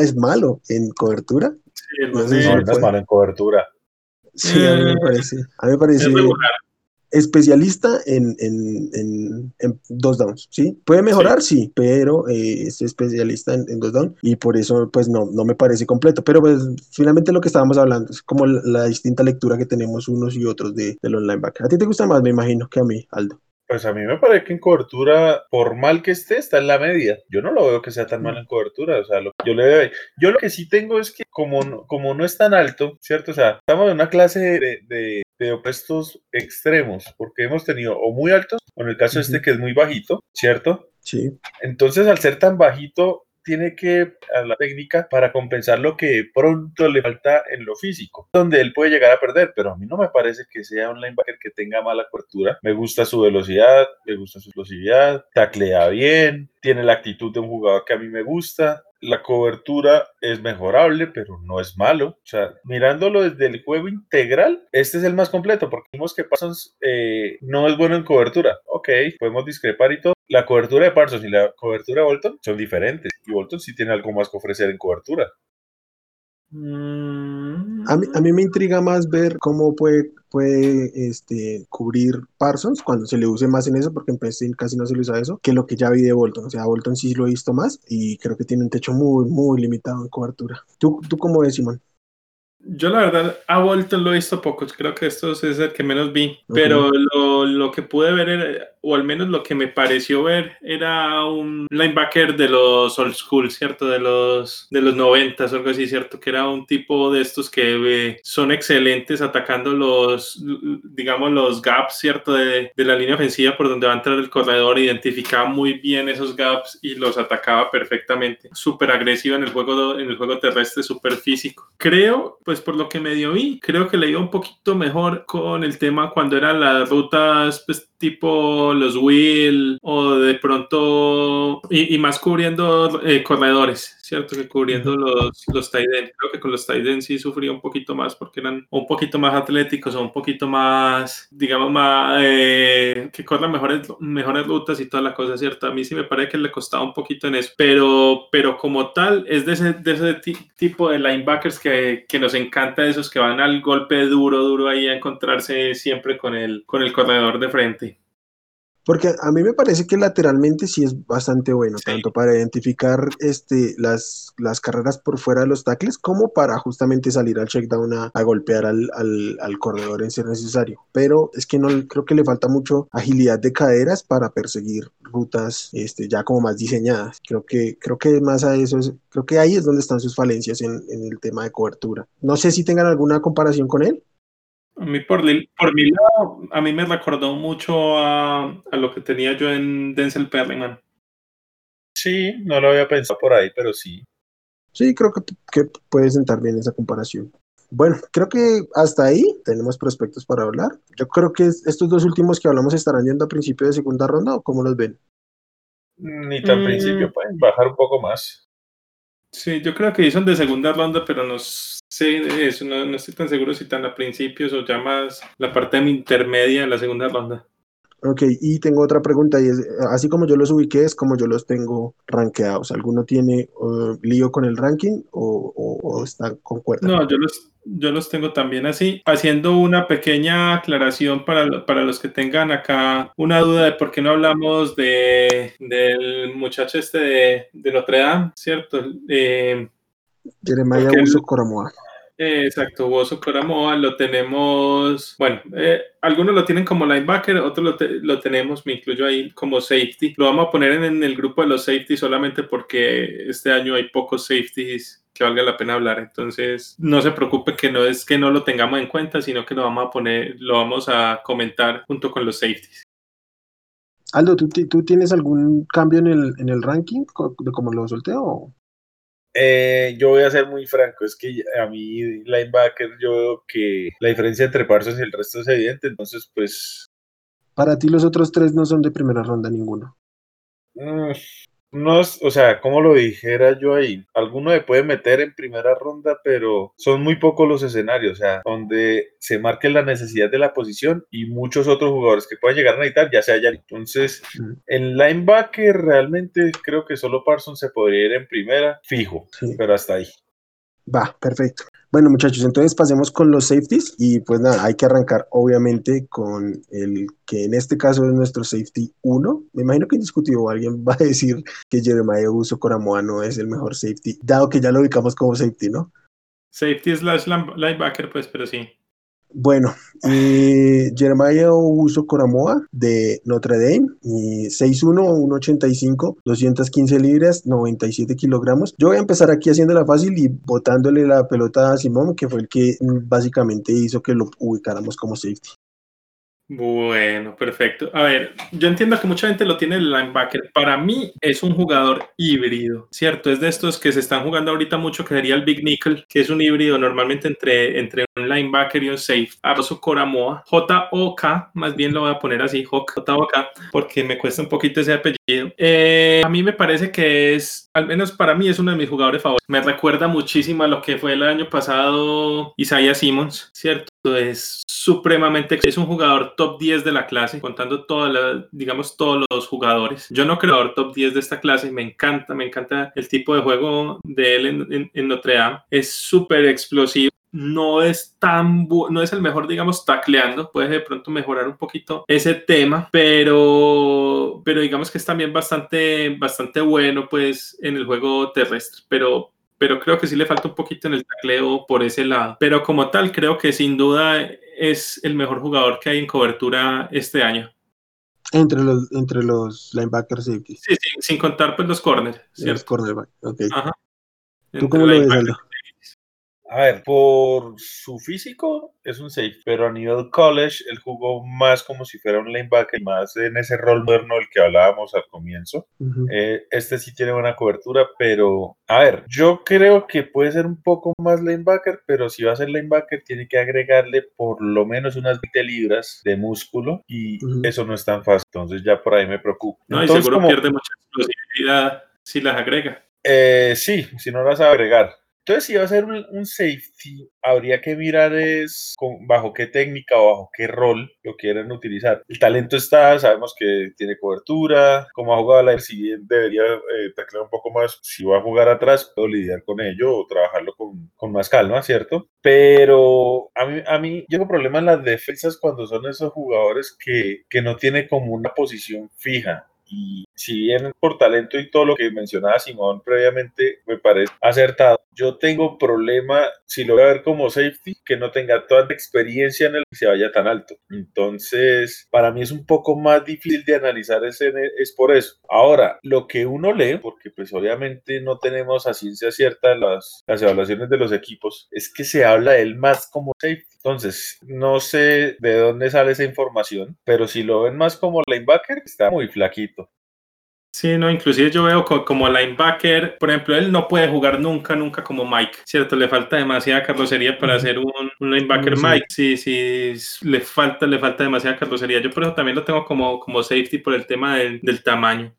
es malo en cobertura. Sí, no, es malo en cobertura. Sí, a mí me parece, a mí me parece especialista en, en, en, dos downs, ¿sí? Puede mejorar, sí, pero eh, es especialista en, dos downs y por eso pues no, no me parece completo, pero pues finalmente lo que estábamos hablando es como la, distinta lectura que tenemos unos y otros de, del online back. A ti te gusta más, me imagino, que a mí, Aldo. Pues a mí me parece que en cobertura, por mal que esté, está en la media. Yo no lo veo que sea tan mal en cobertura. O sea, lo, yo le Yo lo que sí tengo es que como no, como no es tan alto, ¿cierto? O sea, estamos en una clase de, de, opuestos extremos, porque hemos tenido o muy altos, o en el caso este que es muy bajito, ¿cierto? Sí. Entonces, al ser tan bajito, tiene que a la técnica para compensar lo que pronto le falta en lo físico, donde él puede llegar a perder, pero a mí no me parece que sea un linebacker que tenga mala cobertura. Me gusta su velocidad, me gusta su explosividad, taclea bien, tiene la actitud de un jugador que a mí me gusta, la cobertura es mejorable, pero no es malo. O sea, mirándolo desde el juego integral, este es el más completo, porque vimos que Parsons eh, no es bueno en cobertura. Ok, podemos discrepar y todo. La cobertura de Parsons y la cobertura de Bolton son diferentes. Y Bolton sí tiene algo más que ofrecer en cobertura. A mí, a mí, me intriga más ver cómo puede, puede este, cubrir Parsons cuando se le use más en eso, porque en Preston casi no se le usa eso, que lo que ya vi de Bolton. O sea, Bolton sí lo he visto más y creo que tiene un techo muy, muy limitado en cobertura. ¿Tú, tú cómo ves, Simón? Yo la verdad a Bolton lo he visto poco, creo que esto es el que menos vi, pero lo, lo, que pude ver, o al menos lo que me pareció ver, era un linebacker de los old school, ¿cierto? De los, de los 90 o algo así, ¿cierto? Que era un tipo de estos que eh, son excelentes atacando los, digamos, los gaps, ¿cierto? De, de, la línea ofensiva por donde va a entrar el corredor, identificaba muy bien esos gaps y los atacaba perfectamente. Súper agresivo en el juego, en el juego terrestre, súper físico. Creo, pues por lo que medio vi, creo que le iba un poquito mejor con el tema cuando eran las rutas pues, tipo los Will o de pronto y, más cubriendo eh, corredores, ¿cierto? Que cubriendo los, los tight Creo que con los tight sí sufría un poquito más porque eran un poquito más atléticos o un poquito más, digamos, más eh, que corran mejores, mejores rutas y toda la cosa, ¿cierto? A mí sí me parece que le costaba un poquito en eso, pero, pero como tal es de ese, de ese tipo de linebackers que, que nos encanta, esos que van al golpe duro, duro ahí a encontrarse siempre con el, con el corredor de frente. Porque a mí me parece que lateralmente sí es bastante bueno, tanto para identificar este, las, las carreras por fuera de los tackles como para justamente salir al checkdown a, a golpear al, al, al, corredor en ser necesario. Pero es que no creo que le falta mucho agilidad de caderas para perseguir rutas este, ya como más diseñadas. Creo que, creo que más a eso, creo que ahí es donde están sus falencias en, en el tema de cobertura. No sé si tengan alguna comparación con él. A mí, por, por mi lado, a mí me recordó mucho a, a lo que tenía yo en Denzel Perryman. Sí, no lo había pensado por ahí, pero sí. Sí, creo que, que puede sentar bien esa comparación. Bueno, creo que hasta ahí tenemos prospectos para hablar. Yo creo que estos dos últimos que hablamos estarán yendo a principio de segunda ronda o cómo los ven. Ni tan principio, mm. pueden bajar un poco más. Sí, yo creo que son de segunda ronda, pero no sé eso, no, estoy tan seguro si están a principios o ya más la parte intermedia en la segunda ronda. Ok, y tengo otra pregunta, y es, así como yo los ubiqué, es como yo los tengo rankeados. ¿Alguno tiene uh, lío con el ranking o, o, está con cuerda? No, yo los, yo los tengo también así. Haciendo una pequeña aclaración para, para los que tengan acá una duda de por qué no hablamos de, del muchacho este de, de Notre Dame, ¿cierto? Eh, Jeremiah Uso Coramoa. Eh, exacto, Bozo Coramoa lo tenemos, bueno, eh, algunos lo tienen como linebacker, otros lo, tenemos, me incluyo ahí como safety. Lo vamos a poner en, en, el grupo de los safety solamente porque este año hay pocos safeties que valga la pena hablar. Entonces, no se preocupe que no es que no lo tengamos en cuenta, sino que lo vamos a poner, lo vamos a comentar junto con los safeties. Aldo, ¿tú, tú tienes algún cambio en el, en el ranking de cómo lo solteo? Eh, yo voy a ser muy franco, es que a mí linebacker yo veo que la diferencia entre Parsons y el resto es evidente, entonces pues... Para ti los otros tres no son de primera ronda ninguno. Mm, no es, o sea, como lo dijera yo ahí, alguno me puede meter en primera ronda, pero son muy pocos los escenarios, o sea, donde se marque la necesidad de la posición y muchos otros jugadores que puedan llegar a necesitar ya se hallan. Entonces, en linebacker realmente creo que solo Parsons se podría ir en primera, fijo, sí. pero hasta ahí. Va, perfecto. Bueno, muchachos, entonces pasemos con los safeties y pues nada, hay que arrancar obviamente con el que en este caso es nuestro safety 1. Me imagino que indiscutido alguien va a decir que Jeremiah Uso Coramoa no es el mejor safety, dado que ya lo ubicamos como safety, ¿no? Safety slash linebacker, pues, pero sí. Bueno, eh, Jeremiah Coramoa de Notre Dame, 6'1, 1'85, 215 libras, 97 kilogramos. Yo voy a empezar aquí haciéndola fácil y botándole la pelota a Simón, que fue el que básicamente hizo que lo ubicáramos como safety. Bueno, perfecto. A ver, yo entiendo que mucha gente lo tiene el linebacker. Para mí es un jugador híbrido, ¿cierto? Es de estos que se están jugando ahorita mucho, que sería el Big Nickel, que es un híbrido normalmente entre, entre un linebacker y un safe. Aroso Coramoa, J-O-K, más bien lo voy a poner así, J-O-K, porque me cuesta un poquito ese apellido. Eh, a mí me parece que es, al menos para mí, es uno de mis jugadores favoritos. Me recuerda muchísimo a lo que fue el año pasado Isaiah Simmons, ¿cierto? es supremamente es un jugador top 10 de la clase contando todas las digamos todos los jugadores yo no creo top 10 de esta clase me encanta me encanta el tipo de juego de él en, en, en Notre Dame es súper explosivo no es tan no es el mejor digamos tacleando puede de pronto mejorar un poquito ese tema pero pero digamos que es también bastante bastante bueno pues en el juego terrestre pero pero creo que sí le falta un poquito en el tacleo por ese lado. Pero como tal, creo que sin duda es el mejor jugador que hay en cobertura este año. Entre los, entre los linebackers Sí, sí, sin contar pues los corners. Los cornerbacks, ok. Ajá. ¿Tú cómo lo ves, Aldo? A ver, por su físico es un safe, pero a nivel college él jugó más como si fuera un linebacker, más en ese rol moderno del que hablábamos al comienzo. Uh -huh. eh, este sí tiene buena cobertura, pero a ver, yo creo que puede ser un poco más linebacker, pero si va a ser linebacker tiene que agregarle por lo menos unas 20 libras de músculo y uh -huh. eso no es tan fácil. Entonces ya por ahí me preocupa. No, Entonces, y seguro como, pierde mucha explosividad si las agrega. Eh, sí, si no las agregar. Entonces, si va a ser un, un, safety, habría que mirar es con, bajo qué técnica o bajo qué rol lo quieren utilizar. El talento está, sabemos que tiene cobertura, como ha jugado la si debería eh, taclear un poco más. Si va a jugar atrás, puedo lidiar con ello o trabajarlo con, con más calma, ¿cierto? Pero a mí, a mí yo tengo problema en las defensas cuando son esos jugadores que, que no tienen como una posición fija y si bien por talento y todo lo que mencionaba Simón previamente me parece acertado, yo tengo problema si lo voy a ver como safety que no tenga toda la experiencia en el que se vaya tan alto. Entonces, para mí es un poco más difícil de analizar ese es por eso. Ahora, lo que uno lee, porque pues obviamente no tenemos a ciencia cierta las, las evaluaciones de los equipos, es que se habla de él más como safety. Entonces, no sé de dónde sale esa información, pero si lo ven más como linebacker, está muy flaquito. Sí, no, inclusive yo veo como linebacker, por ejemplo, él no puede jugar nunca, nunca como Mike, ¿cierto? Le falta demasiada carrocería para ser un, un linebacker sí. Mike, sí, sí, le falta, le falta demasiada carrocería. Yo por eso también lo tengo como, como safety por el tema del, del tamaño.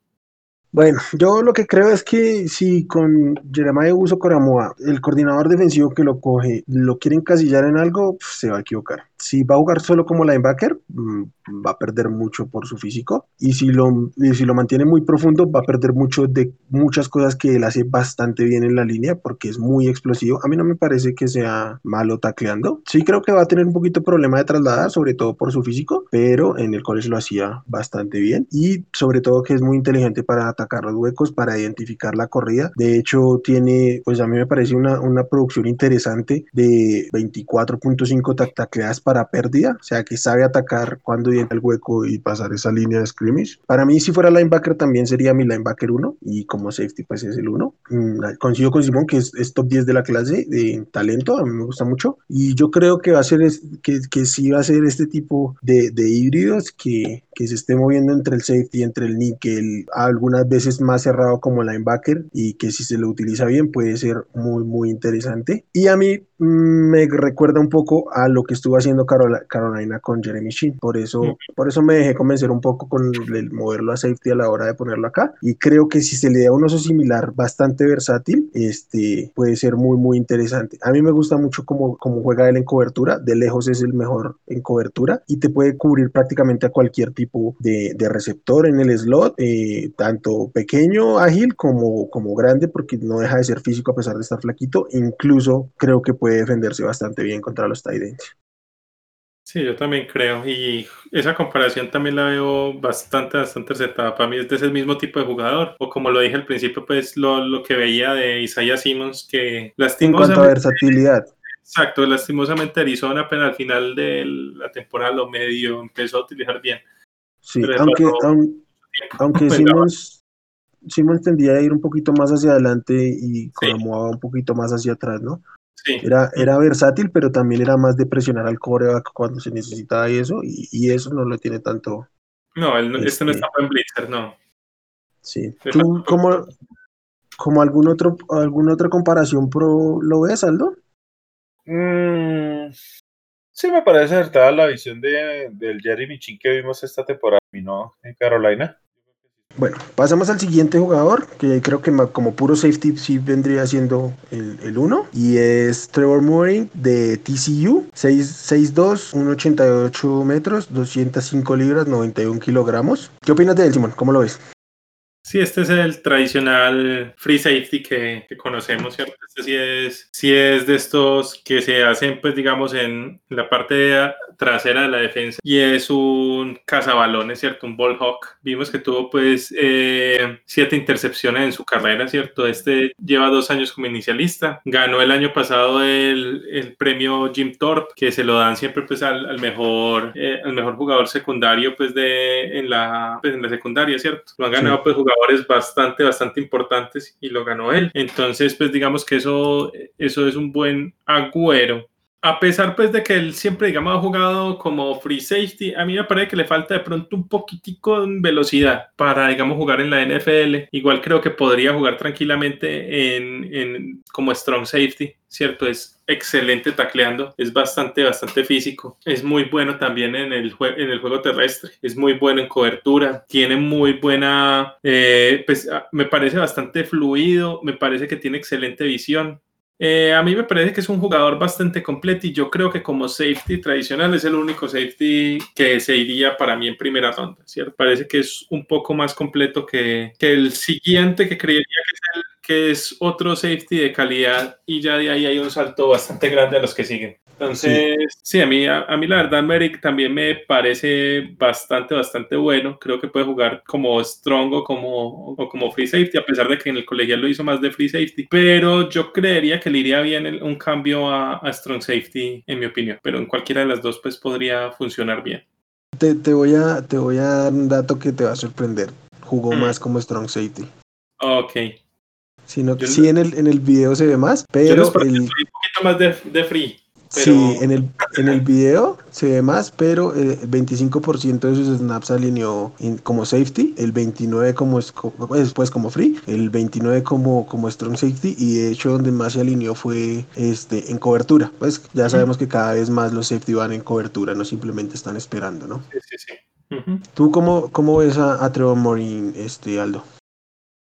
Bueno, yo lo que creo es que si con Jeremiah Uso Coramoa, el coordinador defensivo que lo coge, lo quiere encasillar en algo, pues, se va a equivocar. Si va a jugar solo como linebacker, mm, va a perder mucho por su físico. Y si, lo, si lo mantiene muy profundo, va a perder mucho de muchas cosas que él hace bastante bien en la línea porque es muy explosivo. A mí no me parece que sea malo tacleando. Sí creo que va a tener un poquito problema de trasladar, sobre todo por su físico, pero en el college lo hacía bastante bien. Y sobre todo que es muy inteligente para atacar los huecos, para identificar la corrida. De hecho, tiene, pues a mí me parece una, una producción interesante de 24.5 tacleadas para pérdida, o sea que sabe atacar cuando viene el hueco y pasar esa línea de scrimmage. Para mí, si fuera linebacker, también sería mi linebacker 1 y como safety, pues es el 1. Mm, coincido con Simón que es, top 10 de la clase de talento, a mí me gusta mucho y yo creo que va a ser, que, que sí va a ser este tipo de, de híbridos que, que se esté moviendo entre el safety, entre el nickel, algunas veces más cerrado como linebacker y que si se lo utiliza bien puede ser muy, muy interesante. Y a mí mm, me recuerda un poco a lo que estuvo haciendo Carolina con Jeremy Sheen. Por eso, por eso me dejé convencer un poco con el moverlo a safety a la hora de ponerlo acá. Y creo que si se le da un uso similar bastante versátil, este puede ser muy, muy interesante. A mí me gusta mucho cómo, cómo juega él en cobertura. De lejos es el mejor en cobertura y te puede cubrir prácticamente a cualquier tipo de, receptor en el slot, eh, tanto pequeño, ágil como, como grande, porque no deja de ser físico a pesar de estar flaquito. Incluso creo que puede defenderse bastante bien contra los tight ends. Sí, yo también creo. Y esa comparación también la veo bastante, bastante acertada. Para mí es de ese mismo tipo de jugador. O como lo dije al principio, pues lo, lo que veía de Isaiah Simmons, que lastimosamente... En cuanto a versatilidad. Exacto, lastimosamente Arizona apenas al final de la temporada lo medio empezó a utilizar bien. Sí, aunque, aunque Simmons, Simmons tendría a ir un poquito más hacia adelante y como un poquito más hacia atrás, ¿no? Era, era versátil, pero también era más de presionar al coreback cuando se necesitaba y eso, y, eso no lo tiene tanto. No, este, no está en Blitzer, no. Sí. ¿Tú como, como algún otro, alguna otra comparación pro lo ves, Aldo? Mm, sí, me parece acertada la visión de, del Jeremy Chin que vimos esta temporada, ¿no? En Carolina. Bueno, pasamos al siguiente jugador, que creo que como puro safety sí vendría siendo el 1, y es Trevor Mooring de TCU, 6'2, 1'88 metros, 205 libras, 91 kilogramos. ¿Qué opinas de él, Simón? ¿Cómo lo ves? Sí, este es el tradicional free safety que, conocemos, ¿cierto? Este sí es, sí es de estos que se hacen, pues, digamos, en la parte trasera de la defensa y es un cazabalones, ¿cierto? Un ball hawk. Vimos que tuvo, pues, eh, siete intercepciones en su carrera, ¿cierto? Este lleva dos años como inicialista. Ganó el año pasado el, el premio Jim Thorpe, que se lo dan siempre, pues, al, mejor, eh, al mejor jugador secundario, pues, de, en la, pues, en la secundaria, ¿cierto? Lo han ganado, pues, jugadores bastante, bastante importantes y lo ganó él. Entonces, pues digamos que eso, eso es un buen agüero. A pesar pues de que él siempre, digamos, ha jugado como free safety, a mí me parece que le falta de pronto un poquitico de velocidad para, digamos, jugar en la NFL. Igual creo que podría jugar tranquilamente en, en como strong safety, ¿cierto? Es excelente tacleando, es bastante, bastante físico, es muy bueno también en el, en el juego terrestre, es muy bueno en cobertura, tiene muy buena, eh, pues me parece bastante fluido, me parece que tiene excelente visión. Eh, a mí me parece que es un jugador bastante completo y yo creo que como safety tradicional es el único safety que se iría para mí en primera ronda, ¿cierto? Parece que es un poco más completo que, que el siguiente que creería que es el que es otro safety de calidad y ya de ahí hay un salto bastante grande a los que siguen. Entonces, sí, a, mí, a, mí la verdad Merrick también me parece bastante, bastante bueno. Creo que puede jugar como strong o como, o como free safety, a pesar de que en el colegial lo hizo más de free safety. Pero yo creería que le iría bien un cambio a, a strong safety, en mi opinión. Pero en cualquiera de las dos, pues podría funcionar bien. Te, te, voy, a, te voy a dar un dato que te va a sorprender. Jugó mm. más como strong safety. Ok sino que sí en el, en el video se ve más, pero... el, un poquito más de, de free. Sí, en el, en el video se ve más, pero el 25% de sus snaps alineó como safety, el 29% como, después como free, el 29% como, como strong safety y de hecho donde más se alineó fue este, en cobertura. Pues ya sabemos que cada vez más los safety van en cobertura, no simplemente están esperando, ¿no? Sí, sí, sí. ¿Tú cómo, cómo ves a, Trevor Morin, este, Aldo?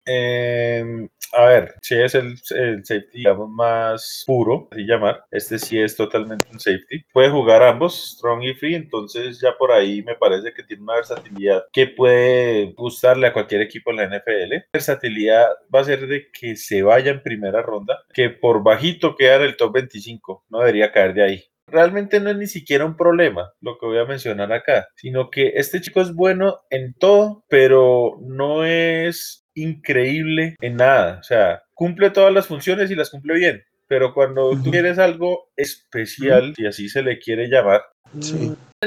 Em, a ver, si es el, safety, digamos, más puro, así llamar. Este sí es totalmente un safety. Puede jugar ambos, strong y free, entonces ya por ahí me parece que tiene una versatilidad que puede gustarle a cualquier equipo en la NFL. versatilidad va a ser de que se vaya en primera ronda, que por bajito queda en el top 25, no debería caer de ahí realmente no es ni siquiera un problema lo que voy a mencionar acá, sino que este chico es bueno en todo, pero no es increíble en nada. O sea, cumple todas las funciones y las cumple bien. Pero cuando tú quieres algo especial, si así se le quiere llamar,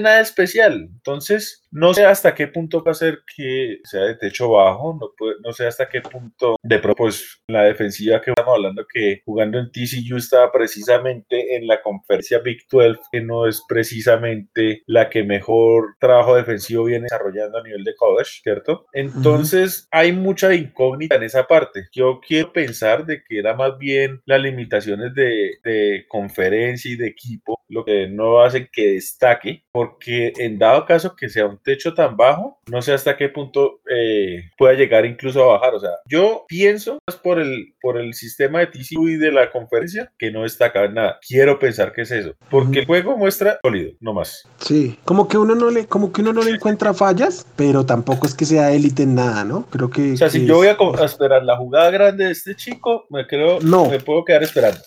nada especial. Entonces, no sé hasta qué punto va a ser que sea de techo bajo, no, no sé hasta qué punto de pues la defensiva que estamos hablando que jugando en TCU estaba precisamente en la conferencia Big 12, que no es precisamente la que mejor trabajo defensivo viene desarrollando a nivel de college, ¿cierto? Entonces hay mucha incógnita en esa parte. Yo quiero pensar de que era más bien las limitaciones de, de conferencia y de equipo lo que no hace que destaque, porque en dado caso que sea un techo tan bajo, no sé hasta qué punto eh, pueda llegar incluso a bajar. O sea, yo pienso por el, por el sistema de TCU y de la conferencia que no destaca nada. Quiero pensar que es eso, porque el juego muestra sólido, no más. Sí, como que uno no le, como que uno no le encuentra fallas, pero tampoco es que sea élite en nada, ¿no? Creo que. O sea, si yo voy a, esperar la jugada grande de este chico, me creo, no. me puedo quedar esperando.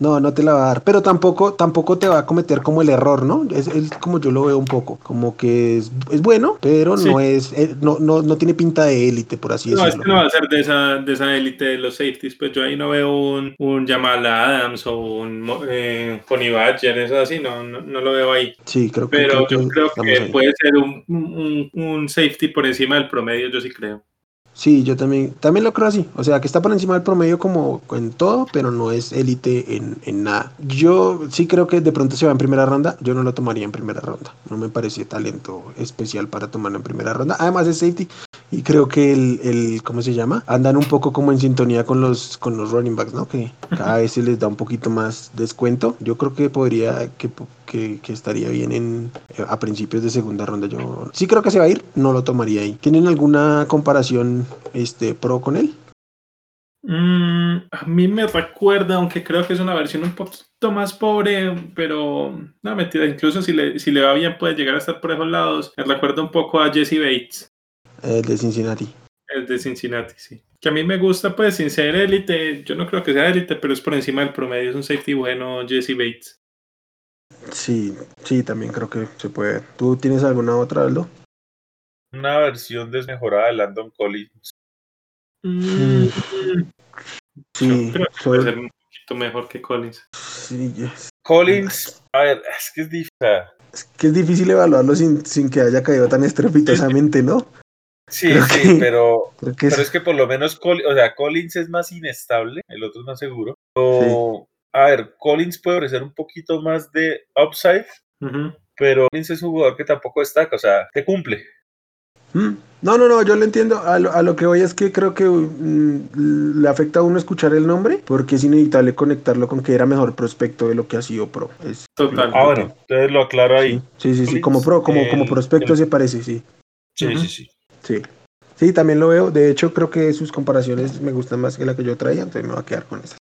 No, no te la va a dar, pero tampoco, tampoco te va a cometer como el error, ¿no? Es, como yo lo veo un poco, como que es, bueno, pero no es, eh, no, no, no tiene pinta de élite, por así decirlo. No, es que no va a ser de esa, de esa élite de los safeties, pues yo ahí no veo un, un Jamal Adams o un eh, Connie Badger, eso así, no, no, lo veo ahí. Sí, creo que Pero yo creo que puede ser un, un, un safety por encima del promedio, yo sí creo. Sí, yo también, también lo creo así. O sea, que está por encima del promedio como en todo, pero no es élite en, en, nada. Yo sí creo que de pronto se va en primera ronda. Yo no lo tomaría en primera ronda. No me parece talento especial para tomarlo en primera ronda. Además es safety. Y creo que el, el, ¿cómo se llama? Andan un poco como en sintonía con los, con los running backs, ¿no? Que cada vez se les da un poquito más descuento. Yo creo que podría, que, que, que estaría bien en, a principios de segunda ronda. Yo sí creo que se va a ir, no lo tomaría ahí. ¿Tienen alguna comparación este, pro con él? Mm, a mí me recuerda, aunque creo que es una versión un poquito más pobre, pero no, mentira, incluso si le, si le va bien puede llegar a estar por esos lados. Me recuerda un poco a Jesse Bates. El de Cincinnati. El de Cincinnati, sí. Que a mí me gusta, pues, sin ser élite. Yo no creo que sea élite, pero es por encima del promedio. Es un safety bueno, Jesse Bates. Sí, sí, también creo que se puede. ¿Tú tienes alguna otra, Aldo? Una versión desmejorada de Landon Collins. Mm. Sí, creo que puede ser un poquito mejor que Collins. Sí, Collins, a ver, es que es difícil. Es que es difícil evaluarlo sin, sin que haya caído tan estrepitosamente, ¿no? Sí, sí, pero, pero es... que por lo menos o sea, Collins es más inestable, el otro es más seguro. A ver, Collins puede ofrecer un poquito más de upside, pero Collins es un jugador que tampoco destaca, o sea, te cumple. Mm. No, no, no, yo lo entiendo. A lo, que voy es que creo que mm, le afecta a uno escuchar el nombre porque es inevitable conectarlo con que era mejor prospecto de lo que ha sido pro. Total. Ah, bueno, entonces lo aclaro ahí. Sí, sí, sí, como pro, como, como prospecto se parece, sí. Sí, sí, sí. Sí. Sí, también lo veo. De hecho, creo que sus comparaciones me gustan más que la que yo traía, entonces me voy a quedar con esa.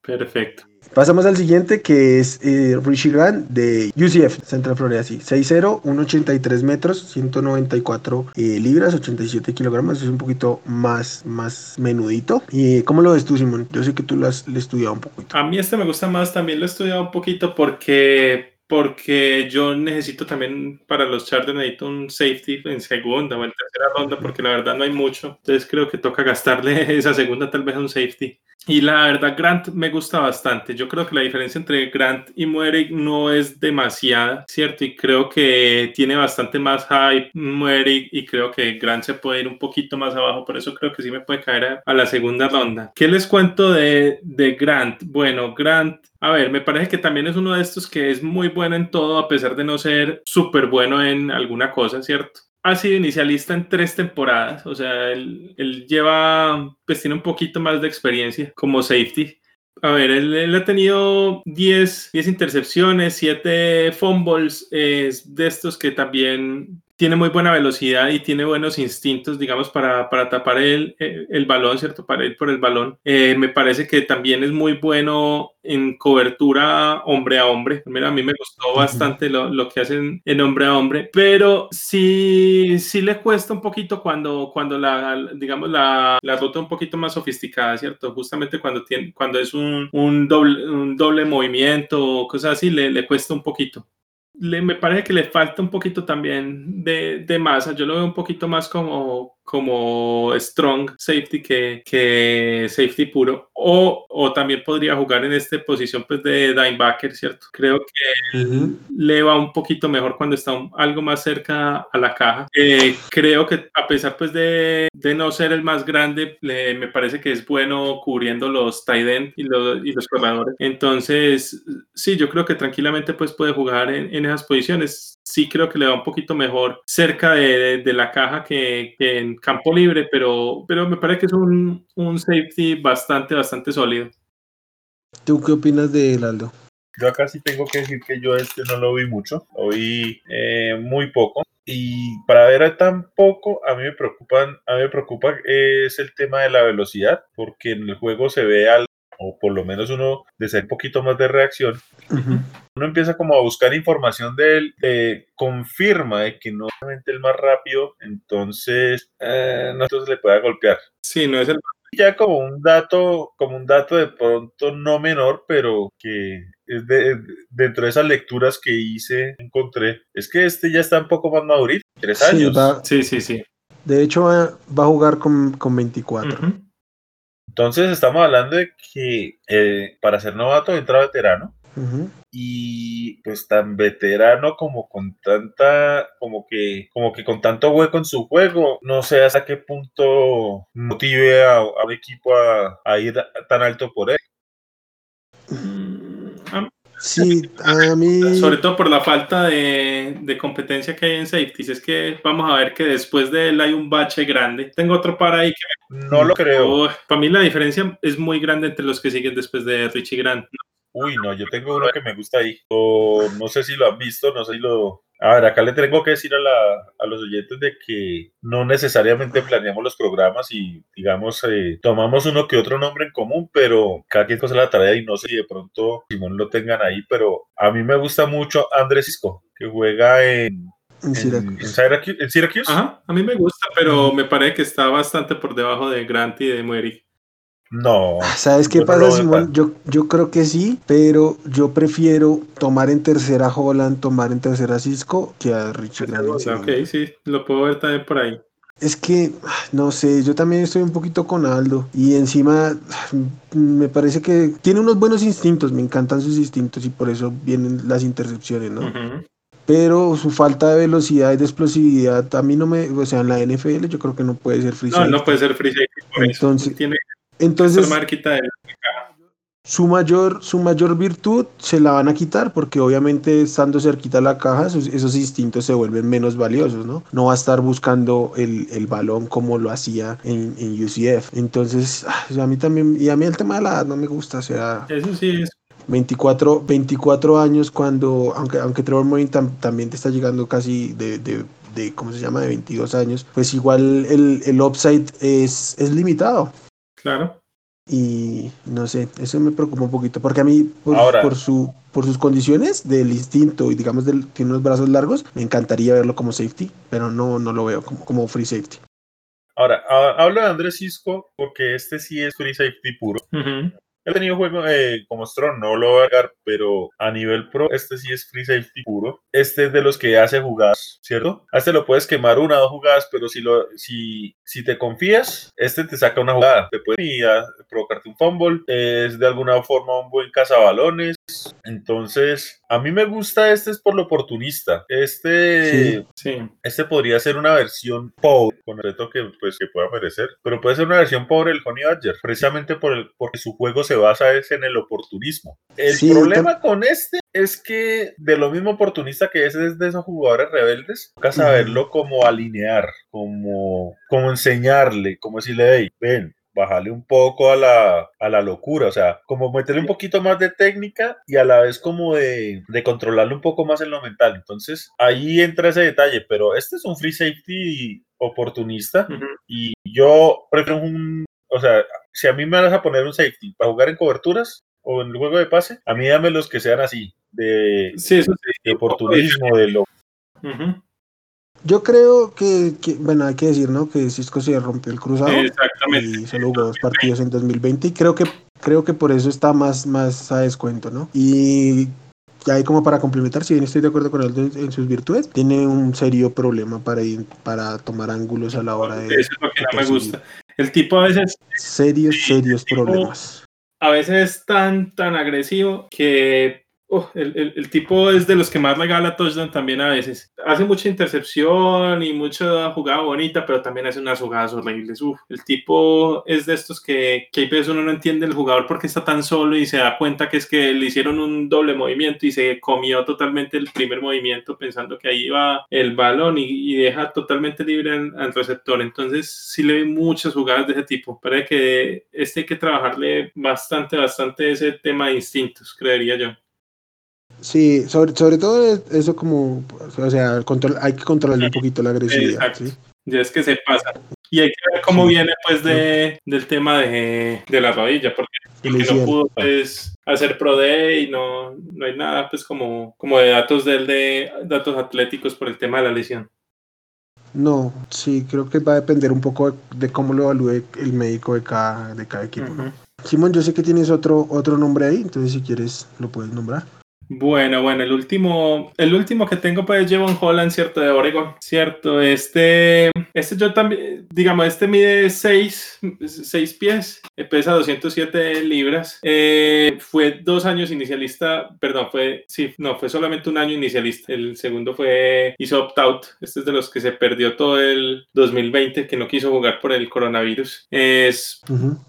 Perfecto. Pasamos al siguiente que es eh, Richie Grant de UCF, Central Florida, sí. 6'0, 1'83 metros, 194 eh, libras, 87 kilogramos. Es un poquito más, más menudito. ¿Y cómo lo ves tú, Simón? Yo sé que tú lo has estudiado un poquito. A mí este me gusta más, también lo he estudiado un poquito porque porque yo necesito también para los Chargers necesito un safety en segunda o en tercera ronda porque la verdad no hay mucho. Entonces creo que toca gastarle esa segunda tal vez a un safety. Y la verdad Grant me gusta bastante. Yo creo que la diferencia entre Grant y Muere no es demasiada, ¿cierto? Y creo que tiene bastante más hype Muere y creo que Grant se puede ir un poquito más abajo. Por eso creo que sí me puede caer a, la segunda ronda. ¿Qué les cuento de, de Grant? Bueno, Grant a ver, me parece que también es uno de estos que es muy bueno en todo, a pesar de no ser súper bueno en alguna cosa, ¿cierto? Ha sido inicialista en tres temporadas, o sea, él, lleva, pues tiene un poquito más de experiencia como safety. A ver, él, ha tenido 10, 10 intercepciones, 7 fumbles, es de estos que también tiene muy buena velocidad y tiene buenos instintos, digamos, para, para tapar el, el, balón, ¿cierto? Para ir por el balón. Eh, me parece que también es muy bueno en cobertura hombre a hombre. Mira, a mí me gustó bastante lo, lo, que hacen en hombre a hombre, pero sí, sí le cuesta un poquito cuando, cuando la, digamos, la, la ruta un poquito más sofisticada, ¿cierto? Justamente cuando, tiene, cuando es un, un, doble, un doble movimiento o cosas así, le, le cuesta un poquito le, me parece que le falta un poquito también de, de, masa. Yo lo veo un poquito más como, como strong safety que, que safety puro. O, o, también podría jugar en esta posición pues, de linebacker, ¿cierto? Creo que le va un poquito mejor cuando está algo más cerca a la caja. Eh, creo que a pesar pues, de, de no ser el más grande, le, me parece que es bueno cubriendo los tight end y los, y los corredores. Entonces, sí, yo creo que tranquilamente pues, puede jugar en, en esas posiciones. Sí creo que le va un poquito mejor cerca de, de la caja que, que, en campo libre, pero, pero me parece que es un, un safety bastante, bastante sólido. ¿Tú qué opinas de él, Aldo? Yo acá sí tengo que decir que yo este no lo vi mucho, lo vi eh, muy poco. Y para ver tan poco, a mí me preocupan, a mí me preocupa es el tema de la velocidad, porque en el juego se ve algo o por lo menos uno desea un poquito más de reacción, uno empieza como a buscar información de él, eh, confirma de que no es el más rápido, entonces eh, no se le puede golpear. Sí, no es el ya como un dato, como un dato de pronto no menor, pero que es de, dentro de esas lecturas que hice, encontré, es que este ya está un poco más madurito, tres años. Sí, sí, sí. De hecho, va, va a jugar con, con 24. Entonces estamos hablando de que eh, para ser novato entra veterano. Y pues tan veterano como con tanta, como que, como que con tanto hueco en su juego, no sé hasta qué punto motive a, un equipo a, ir tan alto por él. Sí, a mí. Sobre todo por la falta de, de, competencia que hay en safeties. Es que vamos a ver que después de él hay un bache grande. Tengo otro para ahí que. No lo creo. para mí la diferencia es muy grande entre los que siguen después de Richie Grant. Uy, no, yo tengo uno que me gusta ahí. O, no sé si lo han visto, no sé si lo, a ver, acá le tengo que decir a, la, a, los oyentes de que no necesariamente planeamos los programas y, digamos, eh, tomamos uno que otro nombre en común, pero cada quien hace la tarea y no sé si de pronto Simón lo tengan ahí, pero a mí me gusta mucho Andrés Cisco, que juega en, en Syracuse. En, Syracuse. Ajá, a mí me gusta, pero me parece que está bastante por debajo de Grant y de Mueri. No. ¿Sabes qué pasa, Simón? Yo, yo creo que sí, pero yo prefiero tomar en tercera Holland, tomar en tercera Cisco que a Richie Grant. Ok, sí, lo puedo ver también por ahí. Es que, no sé, yo también estoy un poquito con Aldo. Y encima, me parece que tiene unos buenos instintos, me encantan sus instintos y por eso vienen las intercepciones, ¿no? Pero su falta de velocidad y de explosividad, a mí no me, o sea, en la NFL yo creo que no puede ser free No, no puede ser free safety. Entonces, tiene entonces, su mayor, su mayor virtud se la van a quitar porque obviamente estando cerquita a la caja esos, instintos se vuelven menos valiosos, ¿no? No va a estar buscando el, el balón como lo hacía en, en UCF. Entonces, ah, a mí también, y a mí el tema de la edad no me gusta, o sea... Eso sí es 24, 24 años cuando, aunque, aunque Trevor Morin también te está llegando casi de, de, de, ¿cómo se llama?, de 22 años, pues igual el, el upside es, es limitado. Claro. Y no sé, eso me preocupa un poquito, porque a mí, por, su, por sus condiciones del instinto y digamos, del, tiene unos brazos largos, me encantaría verlo como safety, pero no, no lo veo como, como free safety. Ahora, hablo de Andrés Cisco porque este sí es free safety puro. He tenido juegos eh, como Strong, no lo voy a dar, pero a nivel pro, este sí es free safety puro. Este es de los que hace jugadas, ¿cierto? A este lo puedes quemar una o dos jugadas, pero si, lo, si, si te confías, este te saca una jugada. Te puede provocarte un fumble, es de alguna forma un buen cazabalones. Entonces, a mí me gusta este es por lo oportunista. Este, sí, este podría ser una versión pobre, con el reto que, pues, que pueda merecer, pero puede ser una versión pobre del Honey Badger, precisamente por el, porque su juego se basa es en el oportunismo. El problema con este es que de lo mismo oportunista que es, es de esos jugadores rebeldes, toca saberlo como alinear, como, como enseñarle, como decirle, hey, ven, bajarle un poco a la, a la locura, o sea, como meterle un poquito más de técnica y a la vez como de, de controlarlo un poco más en lo mental. Entonces, ahí entra ese detalle, pero este es un free safety oportunista y yo prefiero un, o sea, si a mí me vas a poner un safety para jugar en coberturas o en el juego de pase, a mí dame los que sean así, de, de oportunismo, de lo... Yo creo que, bueno, hay que decir, ¿no? Que Cisco se rompió el cruzado y solo jugó dos partidos en 2020 y creo que creo que por eso está más, más a descuento, ¿no? Y ahí como para complementar, si bien estoy de acuerdo con él en sus virtudes, tiene un serio problema para ir, para tomar ángulos a la hora de... Eso es lo que no me gusta. El tipo a veces... Serios, serios problemas. A veces es tan, tan agresivo que Oh, el, tipo es de los que más regala touchdown también a veces. Hace mucha intercepción y mucha jugada bonita, pero también hace unas jugadas horribles. el tipo es de estos que, que a veces uno no entiende el jugador porque está tan solo y se da cuenta que es que le hicieron un doble movimiento y se comió totalmente el primer movimiento pensando que ahí iba el balón y, deja totalmente libre al receptor. Entonces, sí le vi muchas jugadas de ese tipo. Parece que este hay que trabajarle bastante, bastante ese tema de instintos, creería yo. Sí, sobre, sobre todo eso como, o sea, control, hay que controlar un poquito la agresividad. ¿sí? Ya es que se pasa. Y hay que ver cómo viene pues de, del tema de, de la rodilla, porque, no pudo pues, hacer Pro Day y no, no hay nada pues como, como de datos de de datos atléticos por el tema de la lesión. No, sí, creo que va a depender un poco de, cómo lo evalúe el médico de cada, de cada equipo. Simón, yo sé que tienes otro, otro nombre ahí, entonces si quieres lo puedes nombrar. Bueno, bueno, el último, el último que tengo pues llevo en Holland, ¿cierto? De Oregon, ¿cierto? Este, este yo también, digamos, este mide 6, 6 pies, eh, pesa 207 libras, eh, fue dos años inicialista, perdón, fue, sí, no, fue solamente un año inicialista, el segundo fue, hizo opt-out, este es de los que se perdió todo el 2020, que no quiso jugar por el coronavirus. Es,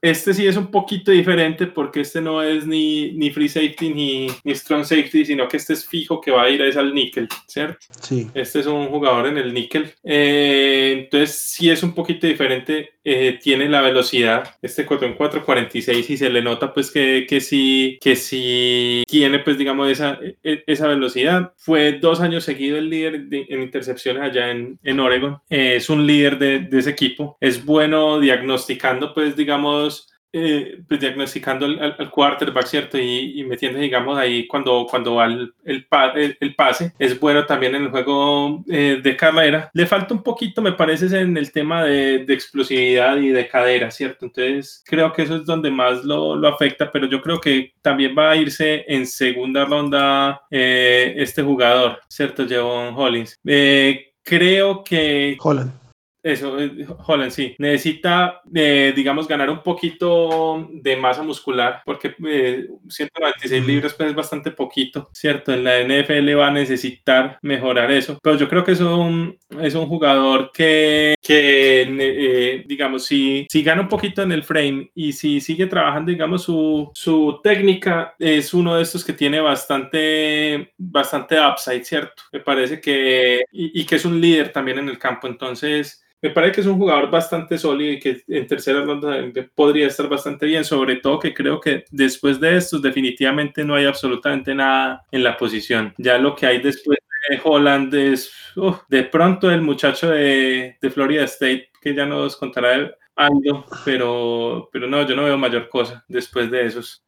Este sí es un poquito diferente porque este no es ni, ni free safety ni, ni strong safety, sino que este es fijo que va a ir a ese al níquel, ¿cierto? Sí. Este es un jugador en el níquel. Eh, entonces, sí es un poquito diferente. Eh, tiene la velocidad, este 4 en 4.46 y se le nota pues que, que sí, que sí tiene pues digamos esa, e, esa velocidad. Fue dos años seguido el líder en intercepciones allá en, en Oregon. Eh, es un líder de, de ese equipo. Es bueno diagnosticando pues digamos eh, pues diagnosticando al, quarterback, ¿cierto? Y, metiendo, digamos, ahí cuando, cuando va el, el, el, pase. Es bueno también en el juego eh, de carrera. Le falta un poquito, me parece, en el tema de, de, explosividad y de cadera, ¿cierto? Entonces, creo que eso es donde más lo, lo afecta, pero yo creo que también va a irse en segunda ronda eh, este jugador, ¿cierto? Jevon Hollins. creo que... Holland eso, eh, Holland, sí. Necesita, eh, digamos, ganar un poquito de masa muscular, porque 196 eh, libras pues, es bastante poquito, ¿cierto? En la NFL va a necesitar mejorar eso. Pero yo creo que es un, es un jugador que, que digamos, si, si gana un poquito en el frame y si sigue trabajando, digamos, su, su técnica, es uno de estos que tiene bastante, bastante upside, ¿cierto? Me parece que, y, y que es un líder también en el campo. Entonces, me parece que es un jugador bastante sólido y que en tercera ronda podría estar bastante bien, sobre todo que creo que después de estos definitivamente no hay absolutamente nada en la posición. Ya lo que hay después de Holland es de pronto el muchacho de, Florida State, que ya nos contará algo, pero, pero no, yo no veo mayor cosa después de esos.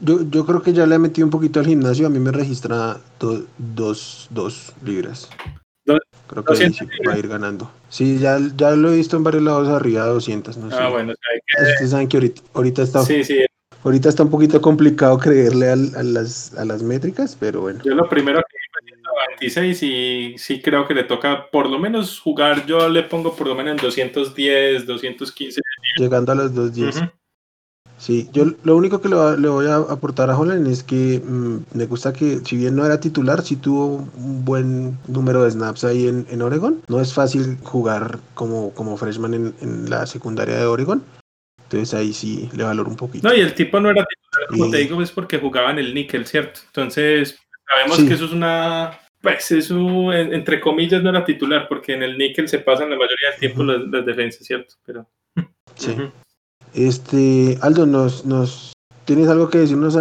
Yo, yo creo que ya le he metido un poquito al gimnasio, a mí me registra dos, dos libras. Creo que sí, va a ir ganando. Sí, ya, ya lo he visto en varios lados arriba de 200, no ah, bueno, Ustedes saben que ahorita, ahorita está... Ahorita está un poquito complicado creerle a, las, a las métricas, pero bueno. Yo lo primero que fue 126 y sí creo que le toca por lo menos jugar, yo le pongo por lo menos en 210, 215. Llegando a los 210. Sí, yo lo único que le, voy a aportar a Holland es que mm, me gusta que, si bien no era titular, sí tuvo un buen número de snaps ahí en, en Oregon. No es fácil jugar como, como freshman en, la secundaria de Oregon. Entonces ahí sí le valoro un poquito. No, y el tipo no era titular, como te digo, es porque jugaba en el níquel, ¿cierto? Entonces, sabemos que eso es una. Pues eso, entre comillas, no era titular, porque en el níquel se pasan la mayoría del tiempo las, defensas, ¿cierto? Pero. Sí. Este, Aldo, nos, nos ¿tienes algo que decirnos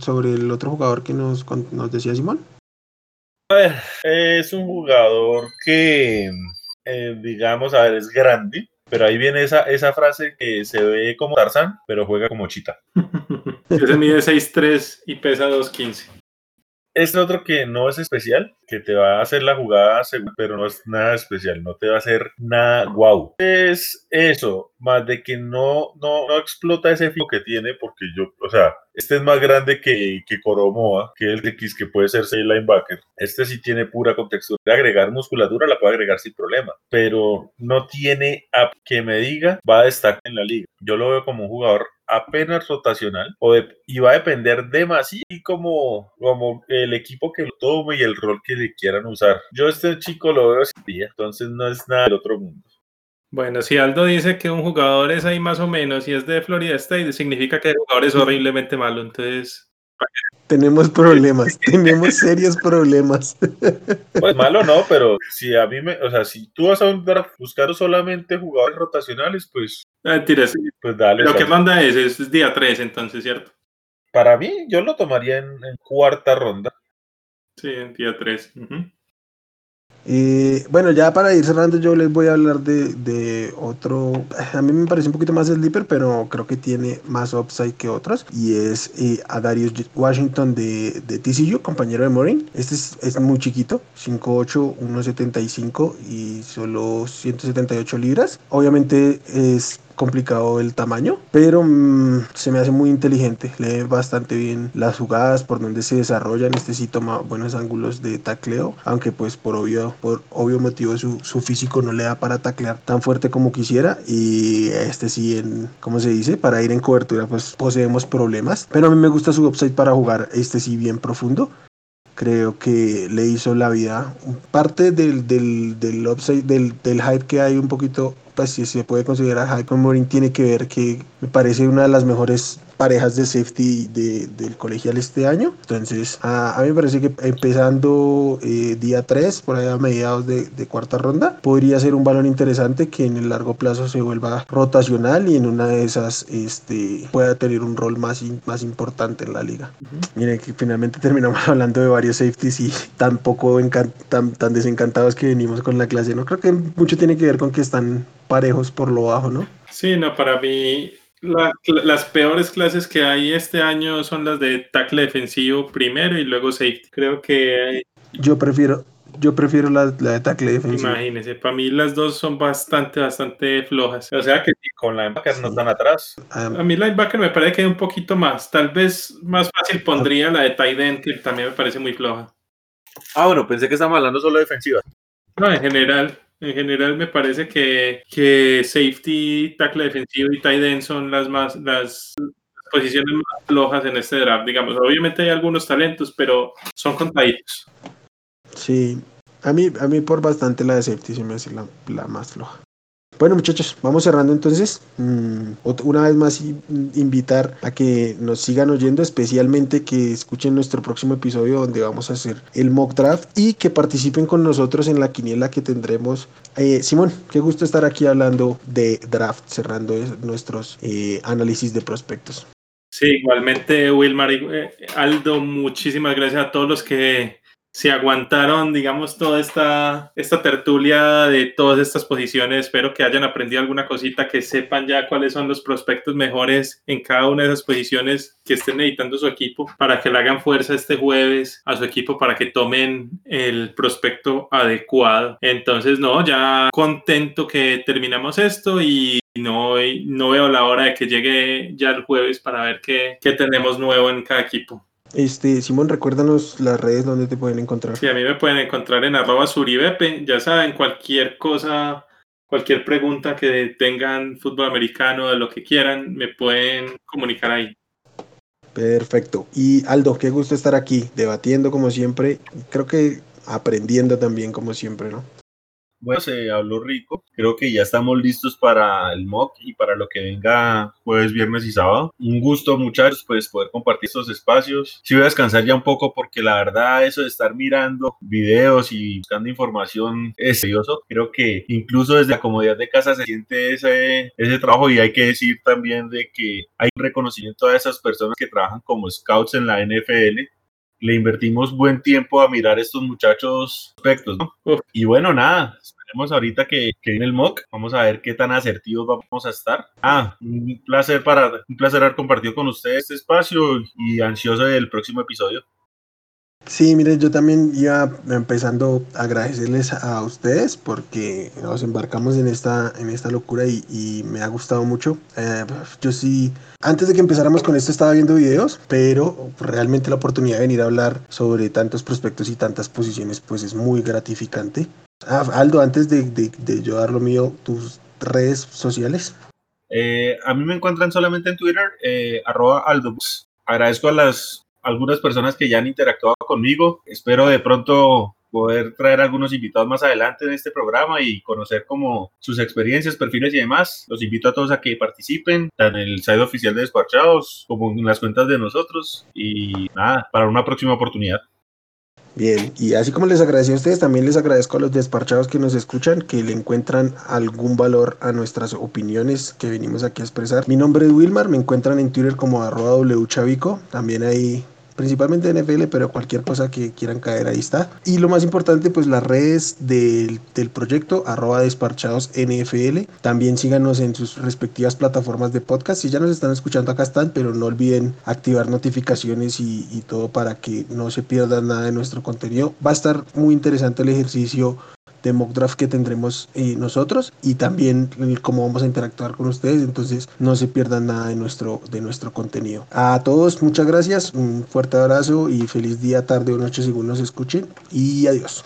sobre el otro jugador que nos, nos decía Simón? A ver, es un jugador que, eh, digamos, a ver, es grande, pero ahí viene esa, esa frase que se ve como Tarzán, pero juega como Chita. Ese mide 6'3 y pesa 2'15. Este otro que no es especial, que te va a hacer la jugada, pero no es nada especial, no te va a hacer nada guau. Es eso, más de que no, no, no explota ese filo que tiene, porque yo, o sea, este es más grande que, que Coromoa, que el X que puede ser 6 linebacker. Este sí tiene pura contextura. De agregar musculatura la puede agregar sin problema, pero no tiene a que me diga va a destacar en la liga. Yo lo veo como un jugador apenas rotacional o y va a depender demasiado como, como el equipo que lo tome y el rol que le quieran usar. Yo este chico lo veo así, entonces no es nada del otro mundo. Bueno, si Aldo dice que un jugador es ahí más o menos y es de Florida State, significa que el jugador es horriblemente malo, entonces... Tenemos problemas, tenemos serios problemas. Pues malo no, pero si a mí me, o sea, si tú vas a buscar solamente jugadores rotacionales, pues Ah, pues dale. Lo que manda es, es día 3, entonces, ¿cierto? Para mí, yo lo tomaría en, cuarta ronda. Sí, en día 3. Y bueno, ya para ir cerrando, yo les voy a hablar de, otro. A mí me parece un poquito más sleeper, pero creo que tiene más upside que otros. Y es eh, a Darius Washington de, de, TCU, compañero de Morin. Este es, es muy chiquito, 5'8, 1'75 y solo 178 libras. Obviamente es complicado el tamaño, pero mm, se me hace muy inteligente, lee bastante bien las jugadas por donde se desarrollan, este sí toma buenos ángulos de tacleo, aunque pues por obvio, por obvio motivo su, su físico no le da para taclear tan fuerte como quisiera y este sí en, ¿cómo se dice? Para ir en cobertura pues poseemos problemas, pero a mí me gusta su upside para jugar este sí bien profundo creo que le hizo la vida. Parte del, del, del upside, del, del hype que hay un poquito pues si se puede considerar Hype Morin tiene que ver que me parece una de las mejores parejas de safety de, del colegial este año. Entonces, a, mí me parece que empezando eh, día 3, por ahí a mediados de, cuarta ronda, podría ser un balón interesante que en el largo plazo se vuelva rotacional y en una de esas este, pueda tener un rol más, más importante en la liga. Miren que finalmente terminamos hablando de varios safeties y tampoco tan, tan desencantados que venimos con la clase. No creo que mucho tiene que ver con que están parejos por lo bajo, ¿no? Sí, no, para mí las peores clases que hay este año son las de tackle defensivo primero y luego safety. Creo que... Yo prefiero, yo prefiero la, de tackle defensivo. Imagínese, para mí las dos son bastante, bastante flojas. O sea que con linebacker no están atrás. a mí linebacker me parece que hay un poquito más. Tal vez más fácil pondría la de tight end, que también me parece muy floja. Ah, bueno, pensé que estábamos hablando solo de defensiva. No, en general. En general me parece que, que safety, tackle defensivo y tight end son las más las posiciones más flojas en este draft, digamos. Obviamente hay algunos talentos, pero son contaditos. Sí, a mí, a mí por bastante la de safety se me hace la, la más floja. Bueno muchachos, vamos cerrando entonces. Mm, una vez más invitar a que nos sigan oyendo, especialmente que escuchen nuestro próximo episodio donde vamos a hacer el mock draft y que participen con nosotros en la quiniela que tendremos. Eh, Simón, qué gusto estar aquí hablando de draft, cerrando nuestros eh, análisis de prospectos. Sí, igualmente Wilmar, eh, Aldo, muchísimas gracias a todos los que se aguantaron, digamos, toda esta, esta tertulia de todas estas posiciones. Espero que hayan aprendido alguna cosita, que sepan ya cuáles son los prospectos mejores en cada una de esas posiciones que estén editando su equipo, para que le hagan fuerza este jueves a su equipo para que tomen el prospecto adecuado. Entonces, no, ya contento que terminamos esto y no, no veo la hora de que llegue ya el jueves para ver qué, qué tenemos nuevo en cada equipo. Este, Simón, recuérdanos las redes donde te pueden encontrar. Sí, a mí me pueden encontrar en arroba suribepe. Ya saben, cualquier cosa, cualquier pregunta que tengan fútbol americano, de lo que quieran, me pueden comunicar ahí. Perfecto. Y Aldo, qué gusto estar aquí, debatiendo como siempre. Creo que aprendiendo también como siempre, ¿no? Bueno, se habló rico. Creo que ya estamos listos para el mock y para lo que venga jueves, viernes y sábado. Un gusto, muchachos, pues poder compartir estos espacios. Sí voy a descansar ya un poco porque la verdad eso de estar mirando videos y buscando información es serioso. Creo que incluso desde la comodidad de casa se siente ese, ese trabajo y hay que decir también de que hay un reconocimiento a esas personas que trabajan como scouts en la NFL le invertimos buen tiempo a mirar estos muchachos aspectos, ¿no? Y bueno, nada, esperemos ahorita que, que, viene el mock, vamos a ver qué tan asertivos vamos a estar. Ah, un placer para, un placer haber compartido con ustedes este espacio y ansioso del próximo episodio. Sí, mire, yo también iba empezando a agradecerles a ustedes porque nos embarcamos en esta, en esta locura y, me ha gustado mucho. Eh, yo sí, antes de que empezáramos con esto estaba viendo videos, pero realmente la oportunidad de venir a hablar sobre tantos prospectos y tantas posiciones pues es muy gratificante. Ah, Aldo, antes de, de, de yo dar lo mío, tus redes sociales. Eh, a mí me encuentran solamente en Twitter, eh, arroba aldobus. Agradezco a las algunas personas que ya han interactuado conmigo. Espero de pronto poder traer algunos invitados más adelante en este programa y conocer como sus experiencias, perfiles y demás. Los invito a todos a que participen, en el site oficial de Despachados como en las cuentas de nosotros y nada, para una próxima oportunidad. Bien, y así como les agradecí a ustedes, también les agradezco a los desparchados que nos escuchan, que le encuentran algún valor a nuestras opiniones que venimos aquí a expresar. Mi nombre es Wilmar, me encuentran en Twitter como arroba wchavico, también ahí principalmente NFL, pero cualquier cosa que quieran caer ahí está. Y lo más importante, pues las redes del, del proyecto, arroba desparchados NFL. También síganos en sus respectivas plataformas de podcast. Si ya nos están escuchando, acá están, pero no olviden activar notificaciones y, y todo para que no se pierdan nada de nuestro contenido. Va a estar muy interesante el ejercicio de mock draft que tendremos eh, nosotros y también cómo vamos a interactuar con ustedes. Entonces no se pierdan nada de nuestro, de nuestro contenido. A todos, muchas gracias, un fuerte abrazo y feliz día, tarde o noche según nos escuchen y adiós.